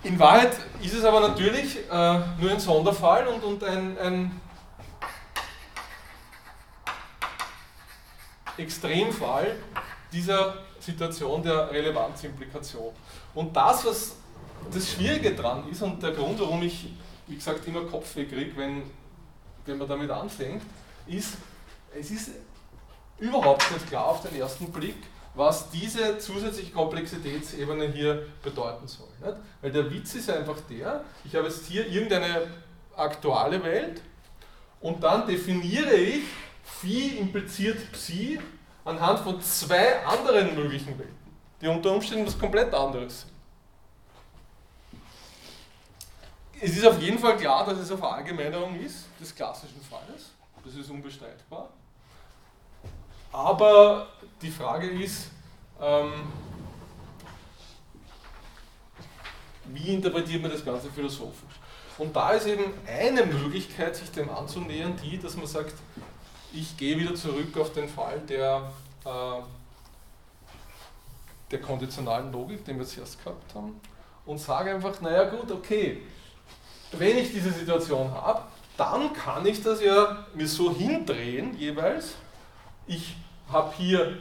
In Wahrheit ist es aber natürlich äh, nur ein Sonderfall und, und ein, ein Extremfall dieser Situation der Relevanzimplikation. Und das, was das Schwierige dran ist und der Grund, warum ich, wie gesagt, immer Kopfweh kriege, wenn, wenn man damit anfängt, ist, es ist überhaupt nicht klar auf den ersten Blick, was diese zusätzliche Komplexitätsebene hier bedeuten soll. Nicht? Weil der Witz ist einfach der, ich habe jetzt hier irgendeine aktuelle Welt und dann definiere ich Phi impliziert Psi anhand von zwei anderen möglichen Welten, die unter Umständen was komplett anderes sind. Es ist auf jeden Fall klar, dass es eine Verallgemeinerung ist des klassischen Falles. Das ist unbestreitbar. Aber die Frage ist, ähm, wie interpretiert man das Ganze philosophisch? Und da ist eben eine Möglichkeit, sich dem anzunähern, die, dass man sagt, ich gehe wieder zurück auf den Fall der, äh, der konditionalen Logik, den wir zuerst gehabt haben, und sage einfach, naja gut, okay, wenn ich diese Situation habe, dann kann ich das ja mir so hindrehen jeweils. Ich habe hier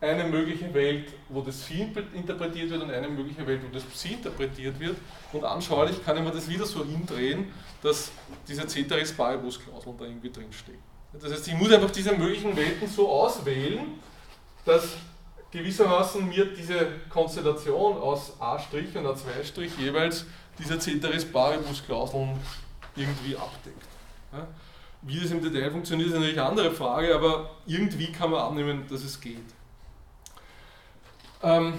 eine mögliche Welt, wo das Phi interpretiert wird und eine mögliche Welt, wo das Psi interpretiert wird. Und anschaulich kann ich mir das wieder so hindrehen, dass diese Ceteris Paribus Klausel da irgendwie drinsteht. Das heißt, ich muss einfach diese möglichen Welten so auswählen, dass gewissermaßen mir diese Konstellation aus A' und A2' jeweils diese Ceteris Paribus Klauseln irgendwie abdeckt. Wie das im Detail funktioniert, ist natürlich eine andere Frage, aber irgendwie kann man annehmen, dass es geht. Ähm,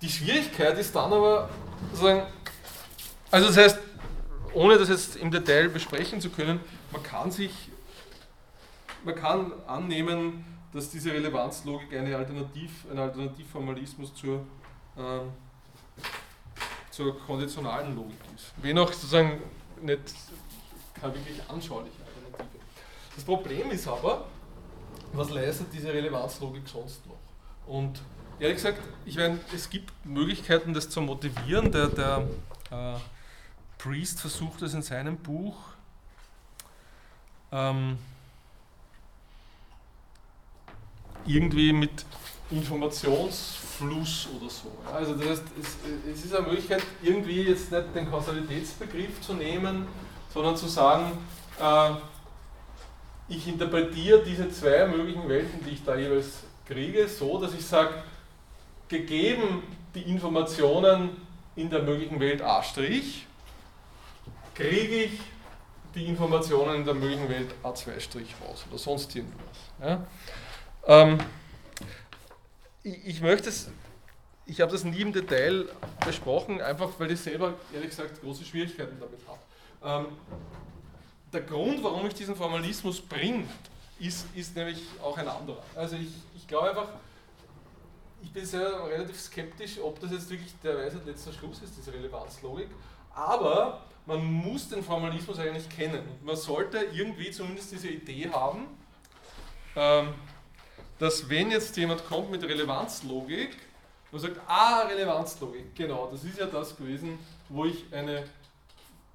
die Schwierigkeit ist dann aber, sozusagen, also das heißt, ohne das jetzt im Detail besprechen zu können, man kann sich, man kann annehmen, dass diese Relevanzlogik eine Alternativ, ein Alternativformalismus zur, ähm, zur konditionalen Logik ist. Wenn auch sozusagen nicht keine wirklich anschauliche Alternative. Das Problem ist aber, was leistet diese Relevanzlogik sonst noch? Und ehrlich gesagt, ich meine, es gibt Möglichkeiten, das zu motivieren. Der, der äh, Priest versucht es in seinem Buch. Ähm, irgendwie mit Informationsfluss oder so. Also das heißt, es, es, ist eine Möglichkeit, irgendwie jetzt nicht den Kausalitätsbegriff zu nehmen, sondern zu sagen, äh, ich interpretiere diese zwei möglichen Welten, die ich da jeweils kriege, so, dass ich sage, gegeben die Informationen in der möglichen Welt A', kriege ich die Informationen in der möglichen Welt A2' raus oder sonst irgendwas. Ja? Ähm, ich, ich möchte es, ich habe das nie im Detail besprochen, einfach weil ich selber ehrlich gesagt große Schwierigkeiten damit habe. Ähm, der Grund, warum ich diesen Formalismus bringe, ist, ist nämlich auch ein anderer. Also ich, ich glaube einfach, ich bin sehr relativ skeptisch, ob das jetzt wirklich der Weisheit letzter Schluss ist, diese Relevanzlogik. Aber man muss den Formalismus eigentlich kennen. Man sollte irgendwie zumindest diese Idee haben, ähm, dass wenn jetzt jemand kommt mit Relevanzlogik und sagt, ah, Relevanzlogik, genau, das ist ja das gewesen, wo ich eine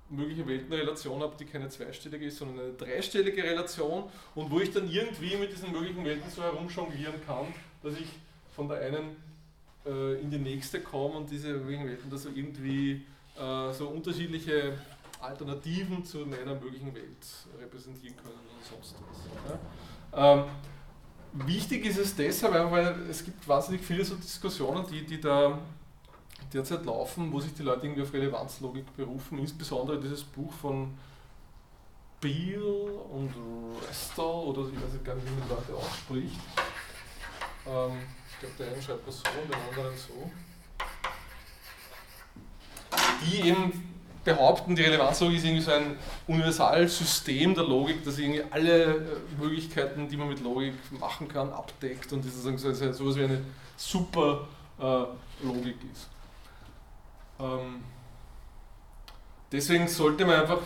mögliche Weltenrelation habe, die keine zweistellige ist, sondern eine dreistellige Relation und wo ich dann irgendwie mit diesen möglichen Welten so herumjonglieren kann, dass ich von der einen äh, in die nächste komme und diese möglichen Welten da so irgendwie äh, so unterschiedliche Alternativen zu meiner möglichen Welt repräsentieren können oder sonst was. Ja? Ähm, wichtig ist es deshalb, weil es gibt wahnsinnig viele so Diskussionen, die, die da derzeit laufen, wo sich die Leute irgendwie auf Relevanzlogik berufen, insbesondere dieses Buch von Beal und Restal, oder ich weiß gar nicht, wie man Leute ausspricht. Ähm, ich glaube, der eine schreibt das so und der andere so. Die eben behaupten, die Relevanzlogik ist irgendwie so ein Universalsystem der Logik, das irgendwie alle äh, Möglichkeiten, die man mit Logik machen kann, abdeckt und sozusagen so etwas wie eine super äh, Logik ist. Ähm, deswegen sollte man einfach,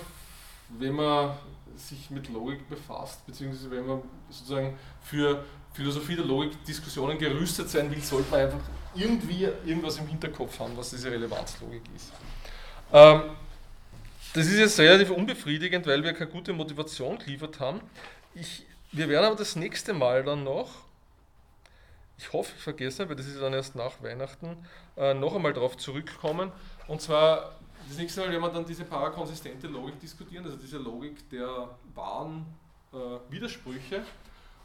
wenn man sich mit Logik befasst, beziehungsweise wenn man sozusagen für Philosophie der Logik Diskussionen gerüstet sein will, sollte man einfach irgendwie irgendwas im Hinterkopf haben, was diese Relevanzlogik ist. Ähm, das ist jetzt relativ unbefriedigend, weil wir keine gute Motivation geliefert haben. Ich, wir werden aber das nächste Mal dann noch, ich hoffe, ich vergesse, weil das ist dann erst nach Weihnachten, äh, noch einmal darauf zurückkommen. Und zwar, das nächste Mal werden wir dann diese parakonsistente Logik diskutieren, also diese Logik der wahren äh, Widersprüche.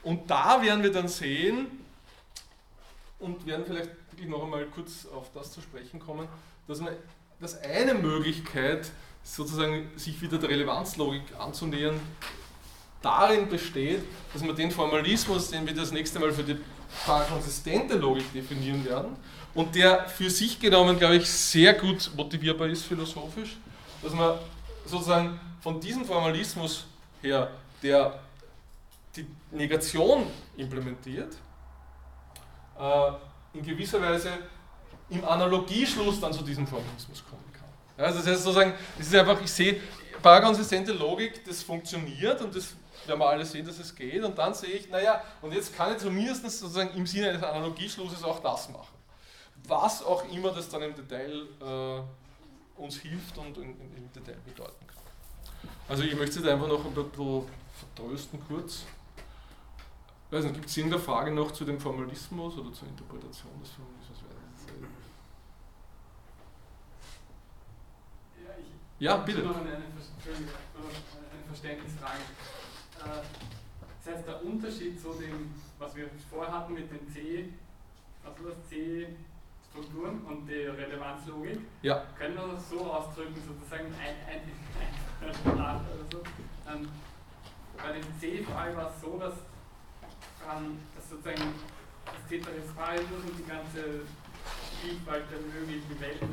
Und da werden wir dann sehen und werden vielleicht wirklich noch einmal kurz auf das zu sprechen kommen, dass, man, dass eine Möglichkeit, sozusagen sich wieder der Relevanzlogik anzunähern, darin besteht, dass man den Formalismus, den wir das nächste Mal für die konsistente Logik definieren werden und der für sich genommen, glaube ich, sehr gut motivierbar ist philosophisch, dass man sozusagen von diesem Formalismus her, der die Negation implementiert, äh, in gewisser Weise im Analogieschluss dann zu diesem Formalismus kommen kann. Also das heißt sozusagen, das ist einfach, ich sehe, parakonsistente Logik, das funktioniert und das werden wir alle sehen, dass es geht. Und dann sehe ich, naja, und jetzt kann ich zumindest sozusagen im Sinne eines Analogieschlusses auch das machen. Was auch immer das dann im Detail äh, uns hilft und in, in, im Detail bedeuten kann. Also ich möchte jetzt einfach noch ein bisschen vertrösten kurz. gibt es irgendeine Frage noch zu dem Formalismus oder zur Interpretation des Formalismus? Ja, bitte. Noch eine, eine Verständnisfrage. Äh, das heißt, der Unterschied zu dem, was wir vorher hatten mit den C, also das C-Strukturen und der Relevanzlogik, ja. können wir das so ausdrücken, sozusagen ein, ein, ein Sprache oder so. Ähm, bei dem C-Fall war es so, dass, ähm, dass sozusagen das Tetraesparismus und die ganze Vielfalt der möglichen Welten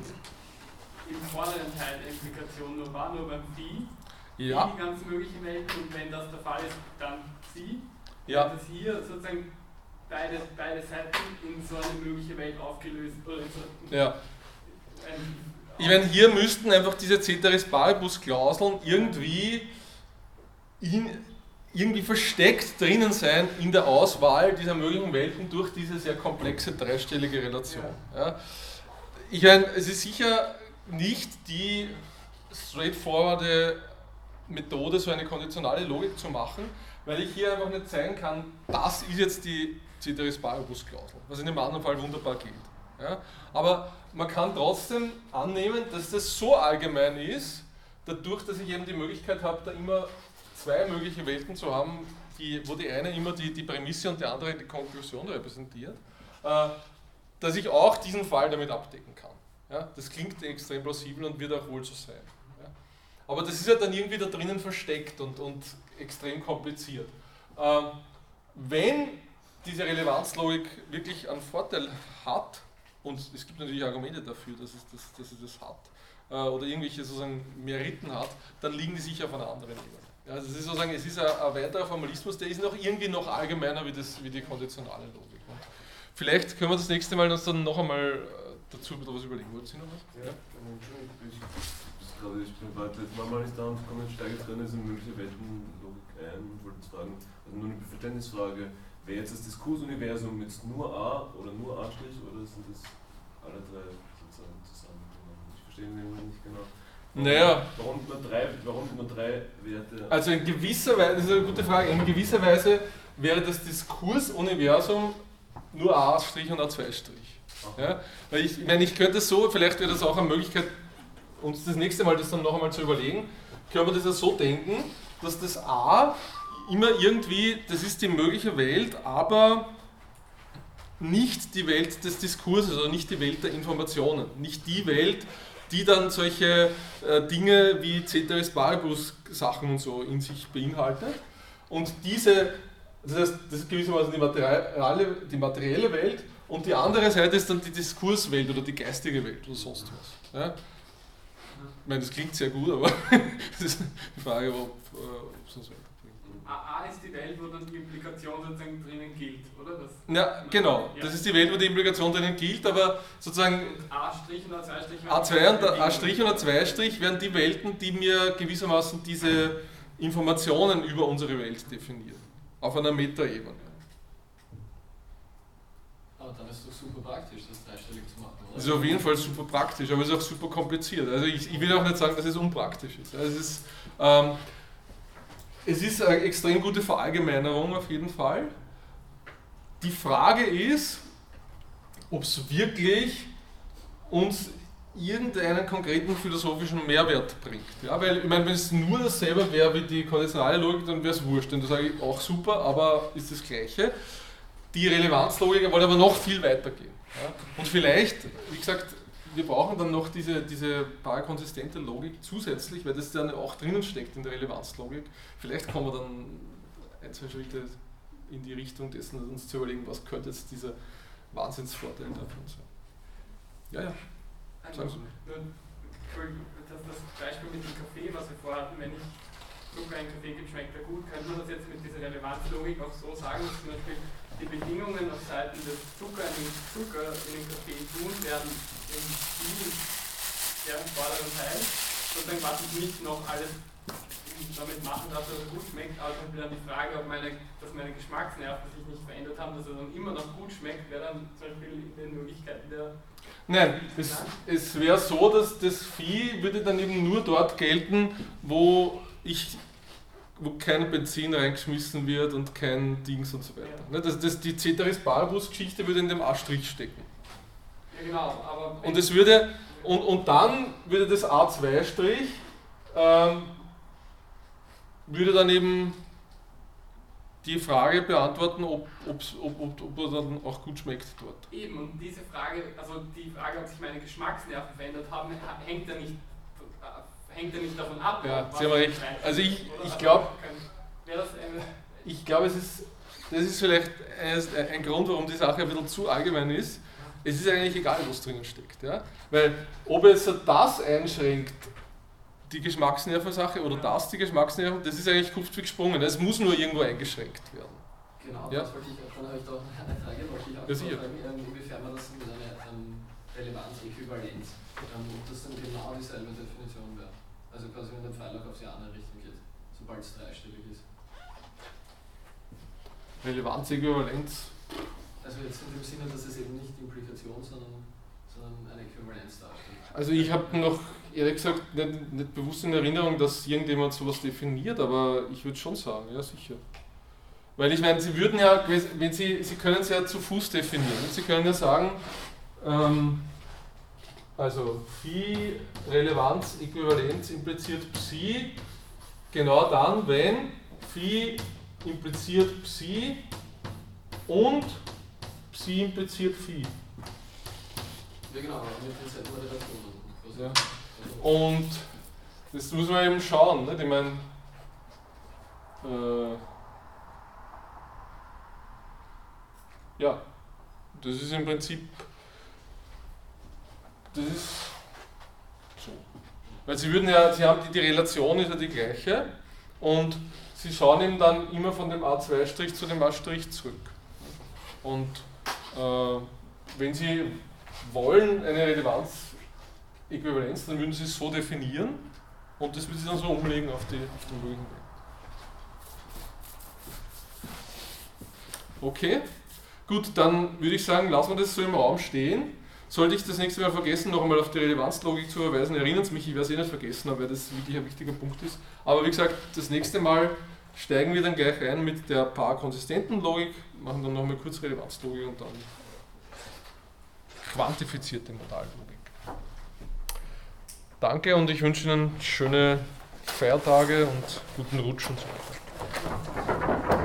im vorderen Teil der Implikation nur war, nur beim Phi. Ja. Die ganz möglichen Welten und wenn das der Fall ist, dann Psi. Ja. Und dass hier sozusagen beide, beide Seiten in so eine mögliche Welt aufgelöst oder so ja. ich meine, hier müssten einfach diese Ceteris Paribus Klauseln irgendwie in, irgendwie versteckt drinnen sein in der Auswahl dieser möglichen Welten durch diese sehr komplexe dreistellige Relation. Ja. ja. Ich meine, es ist sicher nicht die straightforwarde Methode, so eine konditionale Logik zu machen, weil ich hier einfach nicht zeigen kann, das ist jetzt die Ceteris Paribus Klausel, was in dem anderen Fall wunderbar geht. Ja? Aber man kann trotzdem annehmen, dass das so allgemein ist, dadurch, dass ich eben die Möglichkeit habe, da immer zwei mögliche Welten zu haben, die, wo die eine immer die, die Prämisse und die andere die Konklusion repräsentiert, äh, dass ich auch diesen Fall damit abdecken kann. Ja, das klingt extrem plausibel und wird auch wohl so sein. Ja. Aber das ist ja dann irgendwie da drinnen versteckt und, und extrem kompliziert. Ähm, wenn diese Relevanzlogik wirklich einen Vorteil hat, und es gibt natürlich Argumente dafür, dass es das, dass es das hat, äh, oder irgendwelche sozusagen Meriten hat, dann liegen die sicher auf einer anderen Ebene. Ja, also es ist sozusagen, es ist ein, ein, weiterer Formalismus, der ist noch irgendwie noch allgemeiner wie, das, wie die konditionale Logik. Und vielleicht können wir das nächste Mal uns dann noch einmal dazu was überlegen. Wollt ihr noch was? Ja, Entschuldigung, ich bin weiter. Manchmal ist da und kommen Steiger drin, ist eine mögliche Weltenlogik ein und wollte fragen, also nur eine Verständnisfrage, wäre jetzt das Diskursuniversum jetzt nur A oder nur A' oder sind das alle drei sozusagen zusammengenommen? Ich verstehe den nicht genau. Naja. Warum nur drei, warum nur drei Werte? Also in gewisser Weise, das ist eine gute Frage, in gewisser Weise wäre das Diskursuniversum nur A' und A2'. Ja? Weil ich, ich meine, ich könnte so, vielleicht wäre das auch eine Möglichkeit, uns das nächste Mal das dann noch einmal zu überlegen, können wir das ja so denken, dass das A immer irgendwie, das ist die mögliche Welt, aber nicht die Welt des Diskurses oder nicht die Welt der Informationen, nicht die Welt, die dann solche äh, Dinge wie Ceteris Paribus Sachen und so in sich beinhaltet. Und diese, das heißt, das ist gewissermaßen die materielle, die materielle Welt und die andere Seite ist dann die Diskurswelt oder die geistige Welt oder sonst was. Ja? Ich meine, das klingt sehr gut, aber das ist die Frage, ob es uns weiterbringt. A ist die Welt, wo dann die Implikation sozusagen drinnen gilt, oder? Das ja, genau. Ja. Das ist die Welt, wo die Implikation drinnen gilt, aber sozusagen A' und A2' A2 und A' und A2' wären die Welten, die mir gewissermaßen diese Informationen über unsere Welt definieren. Auf einer Metaebene. Aber dann ist es doch super praktisch, das dreistellig zu? Das ist auf jeden Fall super praktisch, aber es ist auch super kompliziert. Also ich, ich will auch nicht sagen, dass es unpraktisch ist. Also es ist, ähm, es ist eine extrem gute Verallgemeinerung auf jeden Fall. Die Frage ist, ob es wirklich uns irgendeinen konkreten philosophischen Mehrwert bringt. Ja, weil, ich meine, wenn es nur dasselbe wäre wie die konditionale Logik, dann wäre es wurscht. Dann sage ich auch super, aber ist das Gleiche. Die Relevanzlogik wollte aber noch viel weiter gehen. Ja. Und vielleicht, wie gesagt, wir brauchen dann noch diese, diese parakonsistente Logik zusätzlich, weil das dann auch drinnen steckt in der Relevanzlogik. Vielleicht kommen wir dann ein, zwei Schritte in die Richtung dessen, uns zu überlegen, was könnte jetzt dieser Wahnsinnsvorteil davon sein. Ja, ja. Sagen Sie. Das, das Beispiel mit dem Kaffee, was wir vorhatten, wenn ich Zucker in Kaffee gibt, schmeckt er gut, könnte man das jetzt mit dieser Relevanzlogik auch so sagen, dass zum Beispiel die Bedingungen auf Seiten des Zucker in den, Zucker in den Kaffee tun werden im Stil deren vorderen Teil, sozusagen was ich nicht noch alles damit machen darf, dass er gut schmeckt, aber zum Beispiel dann die Frage, ob meine, dass meine Geschmacksnerven sich nicht verändert haben, dass er dann immer noch gut schmeckt, wäre dann zum Beispiel in den Möglichkeiten der Nein, es, es wäre so, dass das Vieh würde dann eben nur dort gelten, wo ich wo kein Benzin reingeschmissen wird und kein Dings und so weiter. Ja. Das, das, die Ceteris Paribus Geschichte würde in dem A-Strich stecken. Ja genau, aber und es würde und, und dann würde das A2-Strich ähm, würde dann eben die Frage beantworten, ob, ob, ob, ob er dann auch gut schmeckt dort. Eben, und diese Frage, also die Frage, ob sich meine Geschmacksnerven verändert haben, hängt ja nicht, hängt ja nicht davon ab. Ja, Sie haben recht. Also ich, ich glaube, ich glaube, es ist, das ist vielleicht ein, ein Grund, warum die Sache ein bisschen zu allgemein ist. Es ist eigentlich egal, was drinnen steckt. Ja? Weil ob es das einschränkt, die Geschmacksnervensache oder das die Geschmacksnerven, das ist eigentlich kurz gesprungen. Es muss nur irgendwo eingeschränkt werden. Genau, ja? das wollte ich, dann habe ich da eine Frage noch. Ich auch ja, fragen, ähm, inwiefern man das mit einer ähm, Relevanz-Äquivalenz, ähm, ob das dann genau dieselbe Definition. Also quasi wenn der Pfeil auch auf die andere Richtung geht, sobald es dreistellig ist. Relevanz-Äquivalenz? Also jetzt in dem Sinne, dass es eben nicht Implikation, sondern, sondern eine Äquivalenz darstellt. Also ich habe noch ehrlich gesagt nicht, nicht bewusst in Erinnerung, dass irgendjemand sowas definiert, aber ich würde schon sagen, ja sicher. Weil ich meine, Sie würden ja, wenn Sie, Sie können es ja zu Fuß definieren. Sie können ja sagen, ähm, also Phi, Relevanz, Äquivalenz impliziert Psi genau dann, wenn Phi impliziert Psi und Psi impliziert Phi. Ja genau, denselben Relationen. Ja. Und das muss man eben schauen. Nicht? Ich meine, äh, ja, das ist im Prinzip, das ist so. Weil sie würden ja, sie haben die, die Relation ist ja die gleiche und sie schauen eben dann immer von dem A2' zu dem A' zurück. Und äh, wenn sie wollen eine Relevanz Äquivalenz, dann würden Sie es so definieren und das würden Sie dann so umlegen auf, die, auf den möglichen Weg. Okay, gut, dann würde ich sagen, lassen wir das so im Raum stehen. Sollte ich das nächste Mal vergessen, noch einmal auf die Relevanzlogik zu verweisen, erinnert es mich, ich werde es eh nicht vergessen, weil das wirklich ein wichtiger Punkt ist. Aber wie gesagt, das nächste Mal steigen wir dann gleich ein mit der paar konsistenten Logik, machen dann noch nochmal kurz Relevanzlogik und dann quantifizierte Modallogik. Danke und ich wünsche Ihnen schöne Feiertage und guten Rutsch und so weiter.